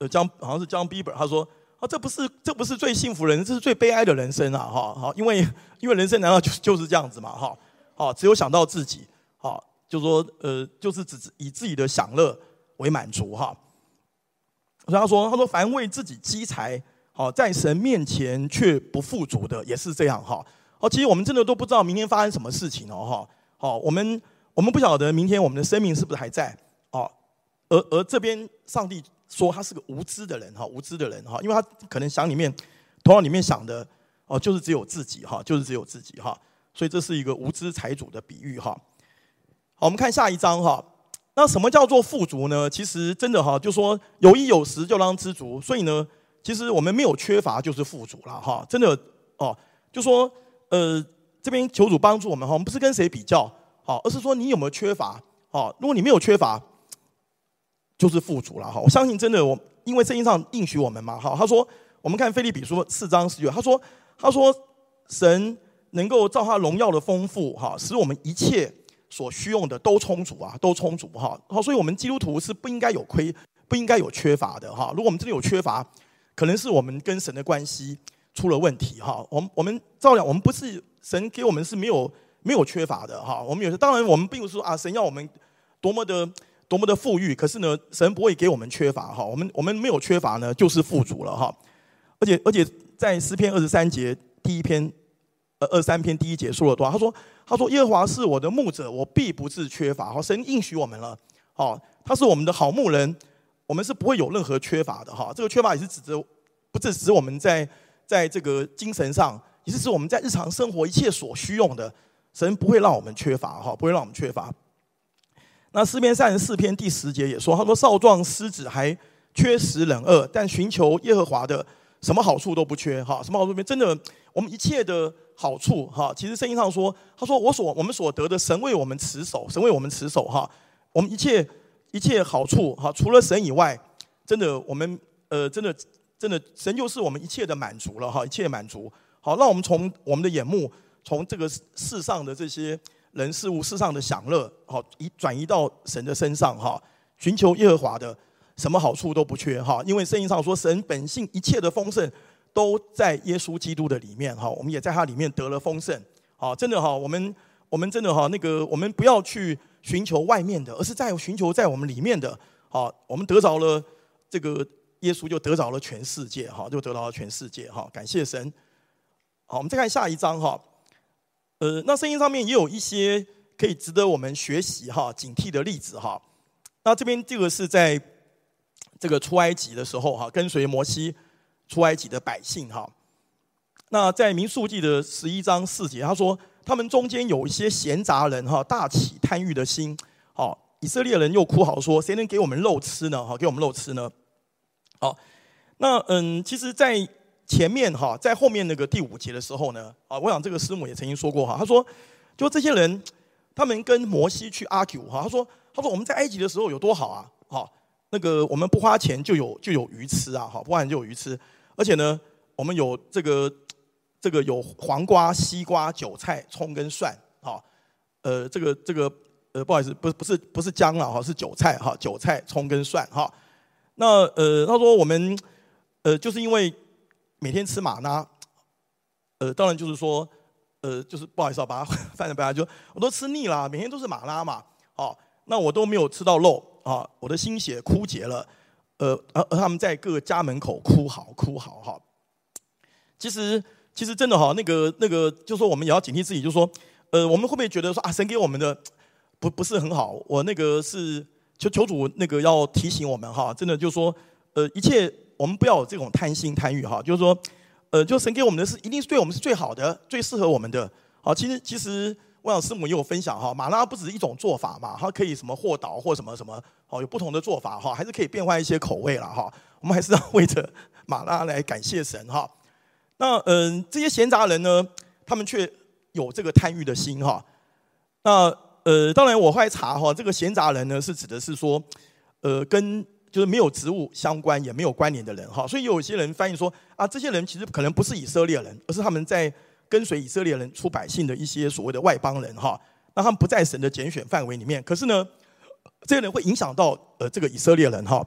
呃江好像是江比伯，他说啊，这不是这不是最幸福的人，这是最悲哀的人生啊哈好，因为因为人生难道就就是这样子嘛哈好，只有想到自己好，就说呃就是只以自己的享乐为满足哈。所以他说：“他说，凡为自己积财，好在神面前却不富足的，也是这样哈。哦，其实我们真的都不知道明天发生什么事情哦哈。好，我们我们不晓得明天我们的生命是不是还在哦。而而这边上帝说他是个无知的人哈，无知的人哈，因为他可能想里面头脑里面想的哦，就是只有自己哈，就是只有自己哈。所以这是一个无知财主的比喻哈。好，我们看下一章哈。”那什么叫做富足呢？其实真的哈，就说有衣有食就当知足。所以呢，其实我们没有缺乏就是富足了哈。真的哦，就说呃，这边求主帮助我们哈。我们不是跟谁比较好，而是说你有没有缺乏？好，如果你没有缺乏，就是富足了哈。我相信真的，我因为圣经上应许我们嘛哈。他说，我们看腓利比书四章十九，他说，他说神能够照他荣耀的丰富哈，使我们一切。所需用的都充足啊，都充足哈。好，所以我们基督徒是不应该有亏，不应该有缺乏的哈。如果我们真的有缺乏，可能是我们跟神的关系出了问题哈。我们我们照样，我们不是神给我们是没有没有缺乏的哈。我们有时当然我们并不是说啊，神要我们多么的多么的富裕，可是呢，神不会给我们缺乏哈。我们我们没有缺乏呢，就是富足了哈。而且而且在诗篇二十三节第一篇。呃，二三篇第一节说了多少？他说：“他说耶和华是我的牧者，我必不致缺乏。好，神应许我们了。好，他是我们的好牧人，我们是不会有任何缺乏的。哈，这个缺乏也是指着，不是指我们在在这个精神上，也是指我们在日常生活一切所需用的，神不会让我们缺乏哈，不会让我们缺乏。那诗篇三十四篇第十节也说，他说少壮狮子还缺食冷饿，但寻求耶和华的，什么好处都不缺哈，什么好处都不缺，真的，我们一切的好处哈，其实圣经上说，他说我所我们所得的，神为我们持守，神为我们持守哈，我们一切一切好处哈，除了神以外，真的我们呃真的真的神就是我们一切的满足了哈，一切满足。好，让我们从我们的眼目，从这个世上的这些人事物、世上的享乐，好，移转移到神的身上哈，寻求耶和华的，什么好处都不缺哈，因为圣经上说，神本性一切的丰盛都在耶稣基督的里面哈，我们也在他里面得了丰盛。好，真的哈，我们我们真的哈，那个我们不要去寻求外面的，而是在寻求在我们里面的。好，我们得着了这个耶稣，就得着了全世界哈，就得着了全世界哈，感谢神。好，我们再看下一章哈。呃，那圣经上面也有一些可以值得我们学习哈、警惕的例子哈。那这边这个是在这个出埃及的时候哈，跟随摩西出埃及的百姓哈。那在民数记的十一章四节，他说他们中间有一些闲杂人哈，大起贪欲的心。好，以色列人又哭嚎说：谁能给我们肉吃呢？哈，给我们肉吃呢？好，那嗯，其实，在前面哈，在后面那个第五节的时候呢，啊，我想这个师母也曾经说过哈，他说，就这些人，他们跟摩西去 argue 哈，他说，他说我们在埃及的时候有多好啊，好，那个我们不花钱就有就有鱼吃啊，好，不花钱就有鱼吃，而且呢，我们有这个这个有黄瓜、西瓜、韭菜、葱跟蒜，好，呃，这个这个呃，不好意思，不不是不是姜啊，哈，是韭菜哈，韭菜、葱跟蒜哈，那呃，他说我们呃，就是因为。每天吃马拉，呃，当然就是说，呃，就是不好意思啊，把它翻成白话就我都吃腻了，每天都是马拉嘛，哦，那我都没有吃到肉啊，我的心血枯竭了，呃，而而他们在各个家门口哭嚎哭嚎哈。其实其实真的哈，那个那个，就说我们也要警惕自己，就说，呃，我们会不会觉得说啊，神给我们的不不是很好？我那个是求求主那个要提醒我们哈，真的就是说，呃，一切。我们不要有这种贪心贪欲哈，就是说，呃，就神给我们的是一定是对我们是最好的、最适合我们的。好，其实其实我想师母也有分享哈，马拉不止一种做法嘛，它可以什么和捣或什么什么，好，有不同的做法哈，还是可以变换一些口味了哈。我们还是要为着马拉来感谢神哈。那嗯、呃，这些闲杂人呢，他们却有这个贪欲的心哈。那呃，当然我会来查哈，这个闲杂人呢是指的是说，呃，跟就是没有职务相关也没有关联的人哈，所以有些人翻译说啊，这些人其实可能不是以色列人，而是他们在跟随以色列人出百姓的一些所谓的外邦人哈。那他们不在神的拣选范围里面，可是呢，这些人会影响到呃这个以色列人哈。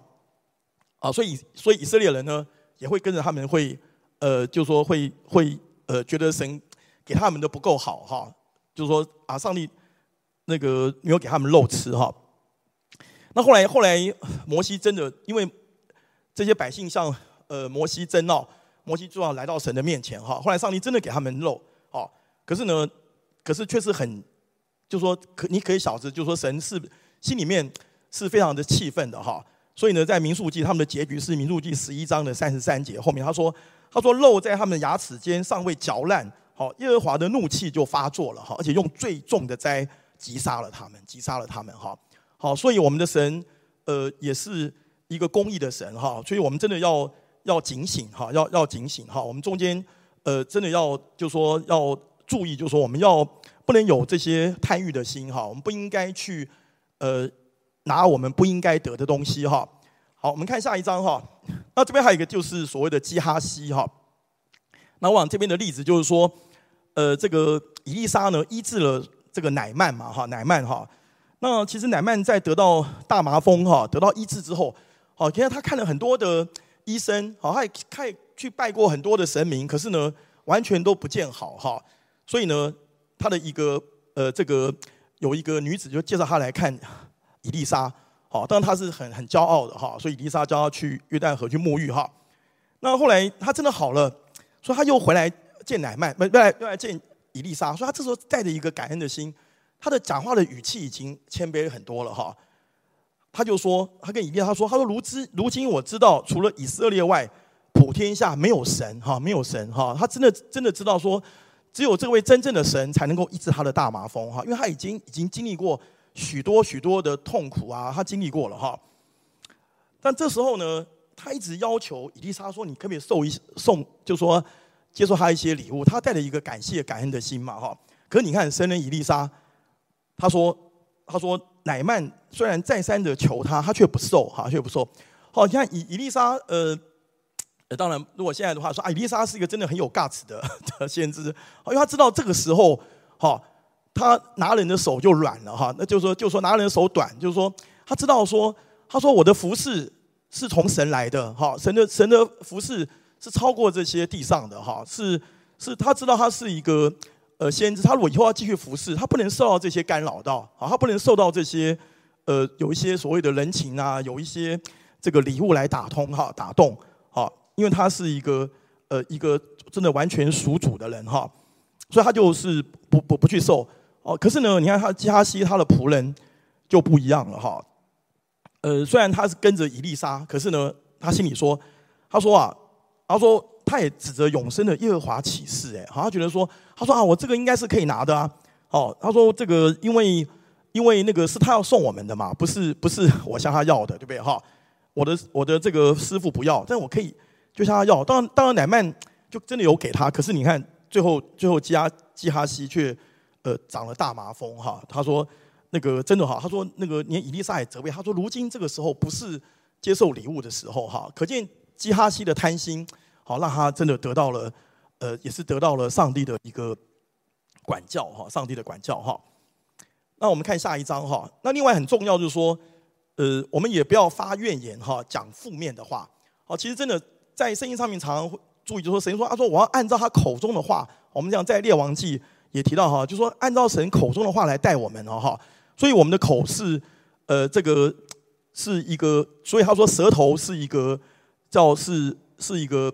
啊，所以所以以色列人呢也会跟着他们会呃，就是说会会呃觉得神给他们的不够好哈，就是说啊，上帝那个没有给他们肉吃哈。那后来，后来摩西真的因为这些百姓向呃摩西争闹，摩西就要来到神的面前哈。后来上帝真的给他们肉，哦，可是呢，可是却是很，就说可你可以晓得，就说神是心里面是非常的气愤的哈。所以呢，在民数记他们的结局是民数记十一章的三十三节后面他说，他说肉在他们的牙齿间尚未嚼烂，好，耶和华的怒气就发作了哈，而且用最重的灾击杀了他们，击杀了他们哈。好，所以我们的神，呃，也是一个公义的神哈，所以我们真的要要警醒哈，要要警醒哈。我们中间，呃，真的要就说要注意，就说我们要不能有这些贪欲的心哈，我们不应该去呃拿我们不应该得的东西哈。好，我们看下一章哈。那这边还有一个就是所谓的基哈西哈。那我想这边的例子就是说，呃，这个以利沙呢医治了这个乃曼嘛哈，乃曼哈。那其实乃曼在得到大麻风哈，得到医治之后，好，其实他看了很多的医生，好，他也看去拜过很多的神明，可是呢，完全都不见好哈。所以呢，他的一个呃，这个有一个女子就介绍他来看伊丽莎，好，当然他是很很骄傲的哈，所以伊丽莎叫他去约旦河去沐浴哈。那后来他真的好了，所以他又回来见乃曼，不，又来又来见伊丽莎，所以他这时候带着一个感恩的心。他的讲话的语气已经谦卑很多了哈，他就说，他跟以利亚他说，他说如今如今我知道，除了以色列外，普天下没有神哈，没有神哈，他真的真的知道说，只有这位真正的神才能够医治他的大麻风哈，因为他已经已经经历过许多许多的痛苦啊，他经历过了哈。但这时候呢，他一直要求以利沙说：“你可不可以送一送，就说接受他一些礼物？”他带着一个感谢感恩的心嘛哈。可是你看，神人以利沙，他说：“他说乃曼虽然再三的求他，他却不受哈，却不受。”好，你看以以利沙呃。当然，如果现在的话说，啊，以利沙是一个真的很有 guts 的 的先知，因为他知道这个时候，哈，他拿人的手就软了哈，那就是说，就说拿人的手短，就是说，他知道说，他说我的服饰是从神来的，哈，神的神的服饰是超过这些地上的，哈，是是，他知道他是一个呃先知，他如果以后要继续服侍，他不能受到这些干扰到，好，他不能受到这些呃有一些所谓的人情啊，有一些这个礼物来打通哈，打动，好。因为他是一个呃一个真的完全属主的人哈，所以他就是不不不去受哦。可是呢，你看他加西他的仆人就不一样了哈。呃，虽然他是跟着伊丽莎，可是呢，他心里说，他说啊，他说他也指着永生的耶和华起誓，哎，好，他觉得说，他说啊，我这个应该是可以拿的啊。哦，他说这个因为因为那个是他要送我们的嘛，不是不是我向他要的，对不对哈？我的我的这个师傅不要，但我可以。就向他要，当然，当然，乃曼就真的有给他。可是你看，最后，最后基哈基哈西却，呃，长了大麻风哈。他说，那个真的哈，他说那个连伊丽莎也责备他说，如今这个时候不是接受礼物的时候哈。可见基哈西的贪心，好让他真的得到了，呃，也是得到了上帝的一个管教哈，上帝的管教哈。那我们看下一章哈。那另外很重要就是说，呃，我们也不要发怨言哈，讲负面的话。好，其实真的。在圣经上面常常会注意，就说神说：“他说我要按照他口中的话。”我们讲在列王记也提到哈，就说按照神口中的话来带我们哦哈。所以我们的口是呃这个是一个，所以他说舌头是一个叫是是一个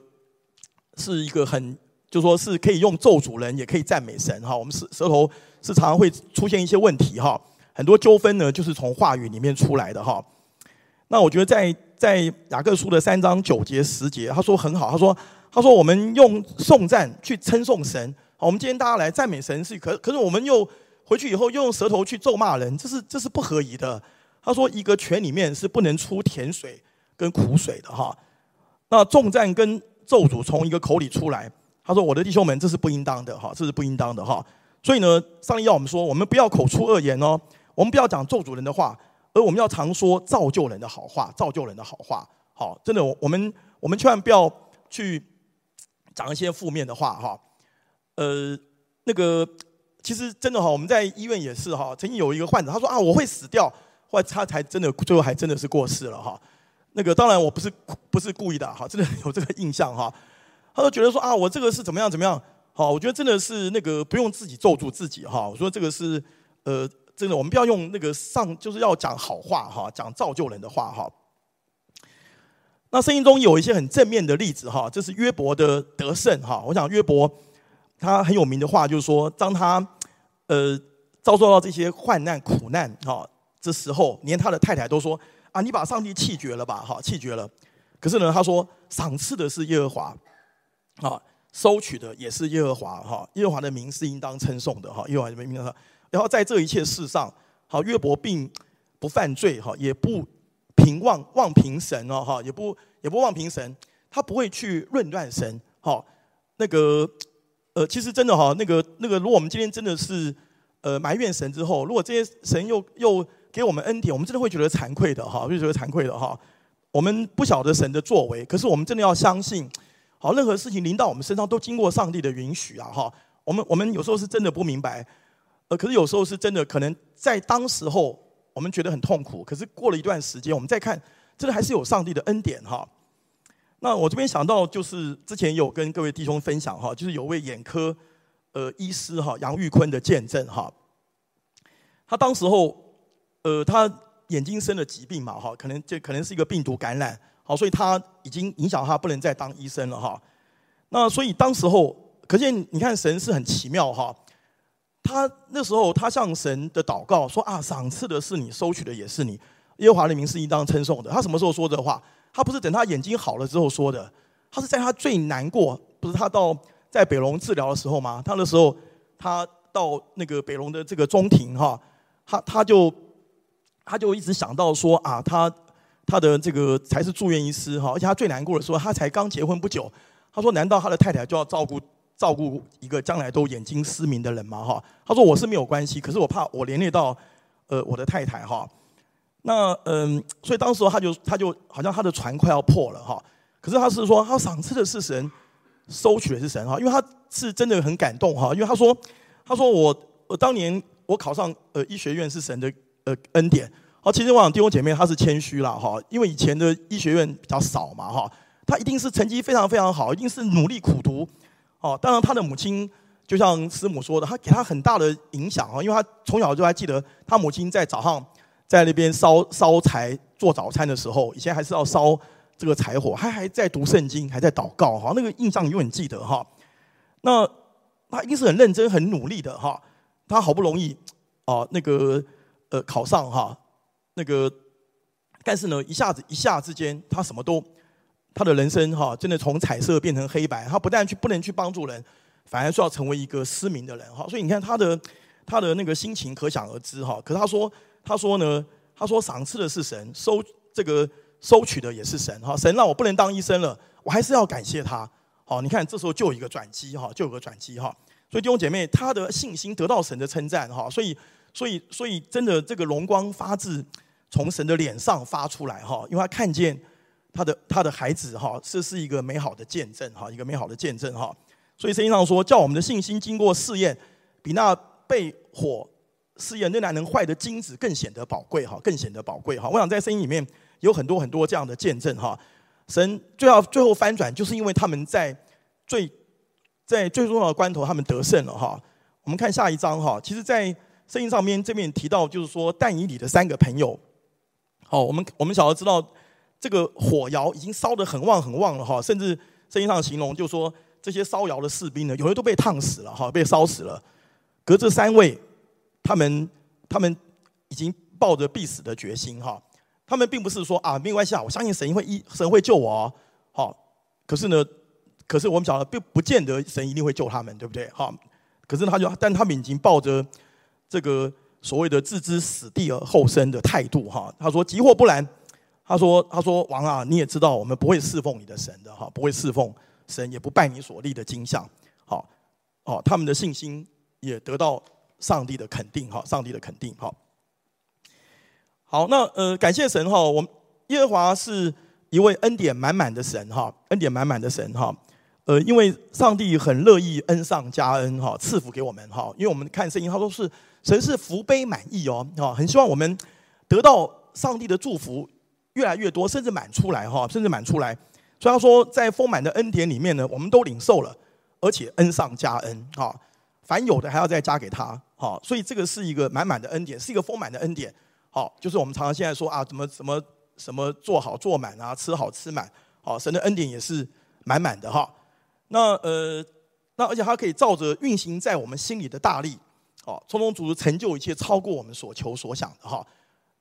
是一个很，就说是可以用咒诅人，也可以赞美神哈。我们舌舌头是常常会出现一些问题哈，很多纠纷呢就是从话语里面出来的哈。那我觉得在。在雅各书的三章九节十节，他说很好，他说他说我们用颂赞去称颂神，好，我们今天大家来赞美神是可，可是我们又回去以后又用舌头去咒骂人，这是这是不合宜的。他说一个泉里面是不能出甜水跟苦水的哈。那颂赞跟咒诅从一个口里出来，他说我的弟兄们，这是不应当的哈，这是不应当的哈。所以呢，上帝要我们说，我们不要口出恶言哦，我们不要讲咒诅人的话。而我们要常说造就人的好话，造就人的好话，好，真的，我们我们千万不要去讲一些负面的话，哈，呃，那个其实真的哈，我们在医院也是哈，曾经有一个患者，他说啊，我会死掉，后来他才真的最后还真的是过世了哈。那个当然我不是不是故意的哈，真的有这个印象哈。他都觉得说啊，我这个是怎么样怎么样，好，我觉得真的是那个不用自己咒住自己哈。我说这个是呃。真的，我们不要用那个上，就是要讲好话哈，讲造就人的话哈。那圣经中有一些很正面的例子哈，这是约伯的得胜哈。我想约伯他很有名的话就是说，当他呃遭受到这些患难苦难哈这时候，连他的太太都说啊，你把上帝气绝了吧哈，气绝了。可是呢，他说赏赐的是耶和华啊，收取的也是耶和华哈，耶和华的名是应当称颂的哈，耶和华的名哈。然后在这一切事上，好，约伯并不犯罪哈，也不凭妄妄凭神哦哈，也不也不妄凭神，他不会去论断神。好，那个呃，其实真的哈，那个那个，如果我们今天真的是呃埋怨神之后，如果这些神又又给我们恩典，我们真的会觉得惭愧的哈，会觉得惭愧的哈。我们不晓得神的作为，可是我们真的要相信，好，任何事情临到我们身上都经过上帝的允许啊哈。我们我们有时候是真的不明白。呃，可是有时候是真的，可能在当时候我们觉得很痛苦，可是过了一段时间，我们再看，真的还是有上帝的恩典哈。那我这边想到就是之前有跟各位弟兄分享哈，就是有位眼科呃医师哈杨玉坤的见证哈。他当时候呃他眼睛生了疾病嘛哈，可能这可能是一个病毒感染，好，所以他已经影响他不能再当医生了哈。那所以当时候可见你看神是很奇妙哈。他那时候，他向神的祷告说：“啊，赏赐的是你，收取的也是你。耶和华的名是应当称颂的。”他什么时候说的话？他不是等他眼睛好了之后说的，他是在他最难过，不是他到在北龙治疗的时候吗？他那时候他到那个北龙的这个中庭哈，他他就他就一直想到说啊，他他的这个才是住院医师哈，而且他最难过的时候，他才刚结婚不久。他说：“难道他的太太就要照顾照顾一个将来都眼睛失明的人吗？”哈，他说：“我是没有关系，可是我怕我连累到呃我的太太哈。”那嗯，所以当时他就他就好像他的船快要破了哈。可是他是说，他赏赐的是神，收取的是神哈，因为他是真的很感动哈。因为他说，他说我我当年我考上呃医学院是神的呃恩典。其实我想弟兄姐妹他是谦虚了哈，因为以前的医学院比较少嘛哈。他一定是成绩非常非常好，一定是努力苦读，哦，当然他的母亲就像师母说的，他给他很大的影响啊，因为他从小就还记得他母亲在早上在那边烧烧柴做早餐的时候，以前还是要烧这个柴火，他还在读圣经，还在祷告哈，那个印象永远记得哈。那他一定是很认真、很努力的哈，他好不容易啊那个呃考上哈那个，但是呢一下子一下之间他什么都。他的人生哈，真的从彩色变成黑白。他不但去不能去帮助人，反而需要成为一个失明的人哈。所以你看他的他的那个心情，可想而知哈。可是他说他说呢，他说赏赐的是神，收这个收取的也是神哈。神让我不能当医生了，我还是要感谢他。好，你看这时候就有一个转机哈，就有个转机哈。所以弟兄姐妹，他的信心得到神的称赞哈。所以所以所以真的这个荣光发自从神的脸上发出来哈，因为他看见。他的他的孩子哈，这是一个美好的见证哈，一个美好的见证哈。所以圣经上说，叫我们的信心经过试验，比那被火试验仍然能坏的金子更显得宝贵哈，更显得宝贵哈。我想在圣经里面有很多很多这样的见证哈。神最后最后翻转，就是因为他们在最在最重要的关头，他们得胜了哈。我们看下一章哈，其实，在圣经上面这边提到，就是说但以理的三个朋友。好，我们我们想要知道。这个火窑已经烧得很旺很旺了哈，甚至圣经上形容就说这些烧窑的士兵呢，有的都被烫死了哈，被烧死了。隔这三位，他们他们已经抱着必死的决心哈，他们并不是说啊没关系啊，我相信神会一神会救我哦，好，可是呢，可是我们讲了并不见得神一定会救他们，对不对？好，可是他就但他们已经抱着这个所谓的置之死地而后生的态度哈，他说急或不然。他说：“他说王啊，你也知道我们不会侍奉你的神的哈，不会侍奉神，也不拜你所立的金像。好，好，他们的信心也得到上帝的肯定哈，上帝的肯定哈。好，那呃，感谢神哈，我们耶和华是一位恩典满满的神哈，恩典满满的神哈。呃，因为上帝很乐意恩上加恩哈，赐福给我们哈。因为我们看圣经，他说是神是福杯满溢哦，啊，很希望我们得到上帝的祝福。”越来越多，甚至满出来哈，甚至满出来。虽然说，在丰满的恩典里面呢，我们都领受了，而且恩上加恩哈。凡有的还要再加给他哈。所以这个是一个满满的恩典，是一个丰满的恩典。好，就是我们常常现在说啊，怎么怎么什么做好做满啊，吃好吃满。好，神的恩典也是满满的哈。那呃，那而且它可以照着运行在我们心里的大力，好，充充足足成就一切，超过我们所求所想的哈。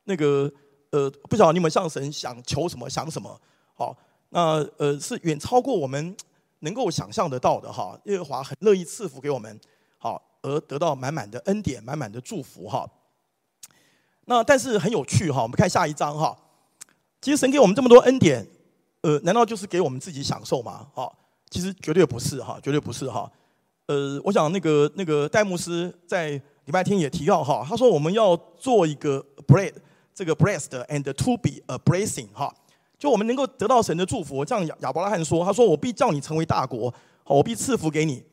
那个。呃，不晓得你们向神想求什么，想什么？好，那呃是远超过我们能够想象得到的哈。耶和华很乐意赐福给我们，好，而得到满满的恩典，满满的祝福哈。那但是很有趣哈，我们看下一章哈。其实神给我们这么多恩典，呃，难道就是给我们自己享受吗？哈，其实绝对不是哈，绝对不是哈。呃，我想那个那个戴牧师在礼拜天也提到哈，他说我们要做一个 bread。这个 blessed and to be a blessing 哈，就我们能够得到神的祝福。这样亚亚伯拉罕说：“他说我必叫你成为大国，我必赐福给你。”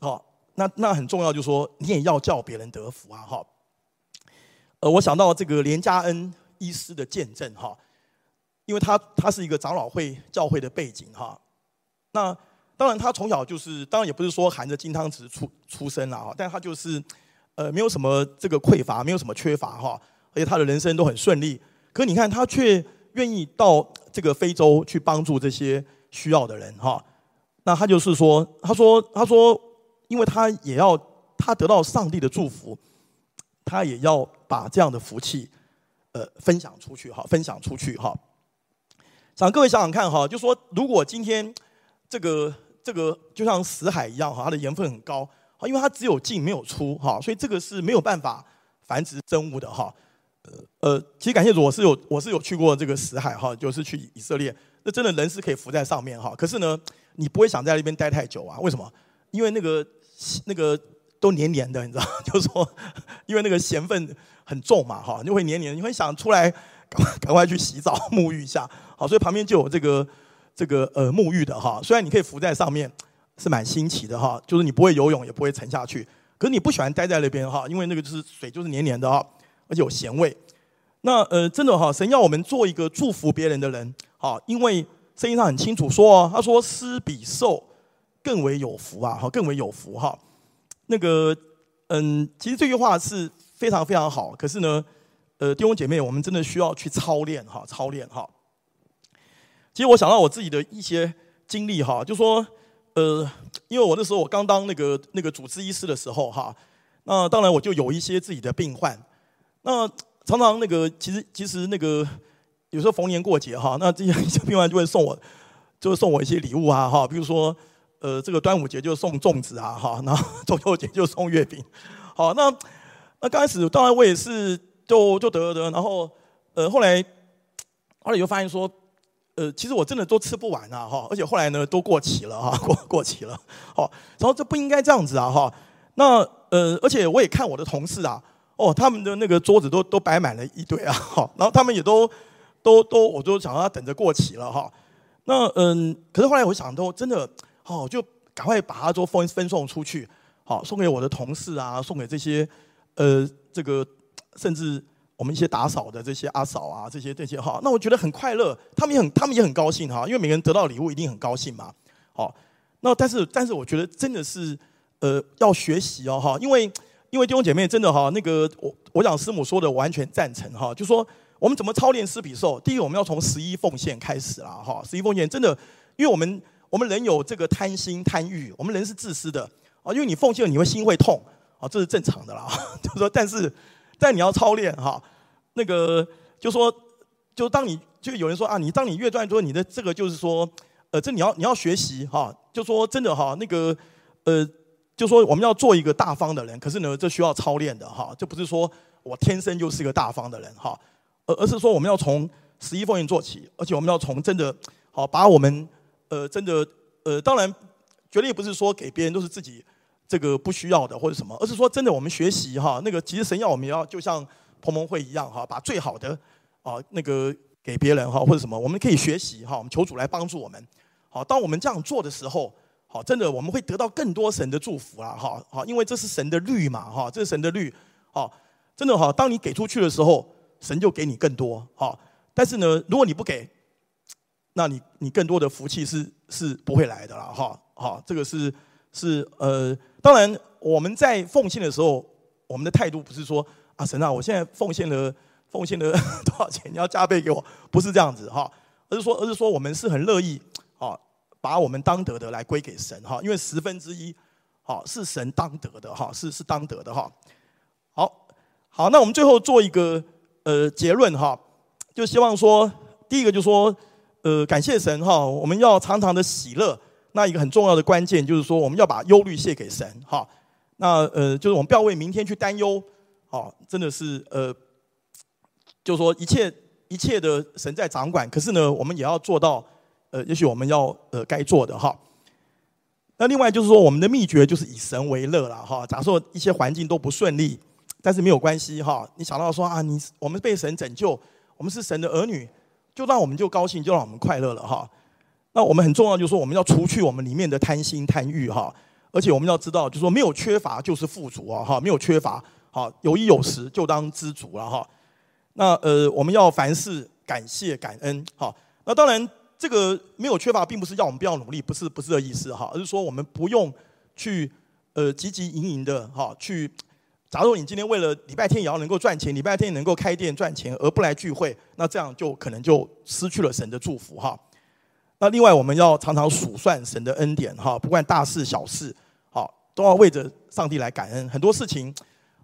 好，那那很重要，就是说你也要叫别人得福啊！哈，呃，我想到这个连加恩医师的见证哈，因为他他是一个长老会教会的背景哈。那当然他从小就是，当然也不是说含着金汤匙出出生了哈，但他就是呃没有什么这个匮乏，没有什么缺乏哈。而且他的人生都很顺利，可你看他却愿意到这个非洲去帮助这些需要的人哈。那他就是说，他说，他说，因为他也要他得到上帝的祝福，他也要把这样的福气呃分享出去哈，分享出去哈。想各位想想看哈，就说如果今天这个这个就像死海一样哈，它的盐分很高啊，因为它只有进没有出哈，所以这个是没有办法繁殖生物的哈。呃，其实感谢主，我是有我是有去过这个死海哈，就是去以色列，那真的人是可以浮在上面哈。可是呢，你不会想在那边待太久啊？为什么？因为那个那个都黏黏的，你知道，就是说，因为那个咸分很重嘛哈，就会黏黏，你会想出来赶快赶快去洗澡沐浴一下，好，所以旁边就有这个这个呃沐浴的哈。虽然你可以浮在上面，是蛮新奇的哈，就是你不会游泳也不会沉下去，可是你不喜欢待在那边哈，因为那个就是水就是黏黏的哈。而且有咸味，那呃，真的哈，神要我们做一个祝福别人的人，哈，因为圣经上很清楚说哦，他说施比受更为有福啊，哈，更为有福哈。那个，嗯，其实这句话是非常非常好，可是呢，呃，弟兄姐妹，我们真的需要去操练哈，操练哈。其实我想到我自己的一些经历哈，就说，呃，因为我那时候我刚当那个那个主治医师的时候哈，那当然我就有一些自己的病患。那常常那个，其实其实那个，有时候逢年过节哈，那这些病患就会送我，就会送我一些礼物啊哈，比如说，呃，这个端午节就送粽子啊哈，然后中秋节就送月饼，好，那那刚开始当然我也是就就得得，然后呃后来后来又发现说，呃其实我真的都吃不完啊哈，而且后来呢都过期了哈，过过期了，好，然后这不应该这样子啊哈，那呃而且我也看我的同事啊。哦，他们的那个桌子都都摆满了一堆啊，好，然后他们也都都都，我都想让他等着过期了哈。那嗯，可是后来我想都真的，哦，就赶快把它都分分送出去，好，送给我的同事啊，送给这些呃这个甚至我们一些打扫的这些阿嫂啊，这些这些哈。那我觉得很快乐，他们也很他们也很高兴哈，因为每个人得到礼物一定很高兴嘛。好，那但是但是我觉得真的是呃要学习哦哈，因为。因为弟兄姐妹真的哈，那个我我讲师母说的完全赞成哈，就说我们怎么操练施比受？第一我们要从十一奉献开始啦哈，十一奉献真的，因为我们我们人有这个贪心贪欲，我们人是自私的啊，因为你奉献了你会心会痛啊，这是正常的啦。就是说，但是但你要操练哈，那个就说就当你就有人说啊，你当你越赚多，你的这个就是说呃，这你要你要学习哈，就说真的哈，那个呃。就说我们要做一个大方的人，可是呢，这需要操练的哈，这不是说我天生就是一个大方的人哈，而而是说我们要从十一奉献做起，而且我们要从真的好把我们呃真的呃当然绝对不是说给别人都是自己这个不需要的或者什么，而是说真的我们学习哈，那个其实神要我们要就像彭蒙会一样哈，把最好的啊那个给别人哈或者什么，我们可以学习哈，我们求主来帮助我们。好，当我们这样做的时候。好，真的我们会得到更多神的祝福啦，哈，好，因为这是神的律嘛，哈，这是神的律，好，真的哈，当你给出去的时候，神就给你更多，好，但是呢，如果你不给，那你你更多的福气是是不会来的啦，哈，好，这个是是呃，当然我们在奉献的时候，我们的态度不是说啊，神啊，我现在奉献了奉献了 多少钱，你要加倍给我，不是这样子哈，而是说而是说我们是很乐意，啊。把我们当得的来归给神哈，因为十分之一，好是神当得的哈，是是当得的哈。好，好，那我们最后做一个呃结论哈，就希望说，第一个就说，呃，感谢神哈，我们要常常的喜乐。那一个很重要的关键就是说，我们要把忧虑卸给神哈。那呃，就是我们不要为明天去担忧，好，真的是呃，就是说一切一切的神在掌管，可是呢，我们也要做到。呃，也许我们要呃该做的哈。那另外就是说，我们的秘诀就是以神为乐了哈。假设一些环境都不顺利，但是没有关系哈。你想到说啊，你我们被神拯救，我们是神的儿女，就让我们就高兴，就让我们快乐了哈。那我们很重要就是说，我们要除去我们里面的贪心贪欲哈。而且我们要知道，就是说没有缺乏就是富足啊哈，没有缺乏好，有衣有食就当知足了哈。那呃，我们要凡事感谢感恩哈。那当然。这个没有缺乏，并不是要我们不要努力，不是不是这意思哈，而是说我们不用去呃汲汲营营的哈去。假如你今天为了礼拜天也要能够赚钱，礼拜天能够开店赚钱而不来聚会，那这样就可能就失去了神的祝福哈。那另外我们要常常数算神的恩典哈，不管大事小事，好都要为着上帝来感恩。很多事情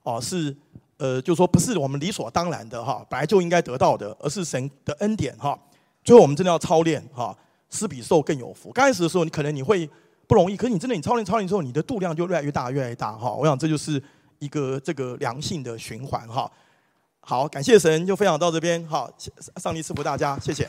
哦是呃就说不是我们理所当然的哈，本来就应该得到的，而是神的恩典哈。最后，我们真的要操练哈，施比受更有福。刚开始的时候，你可能你会不容易，可是你真的你操练操练之后，你的度量就越来越大，越来越大哈。我想这就是一个这个良性的循环哈。好，感谢神，就分享到这边。哈，上帝赐福大家，谢谢。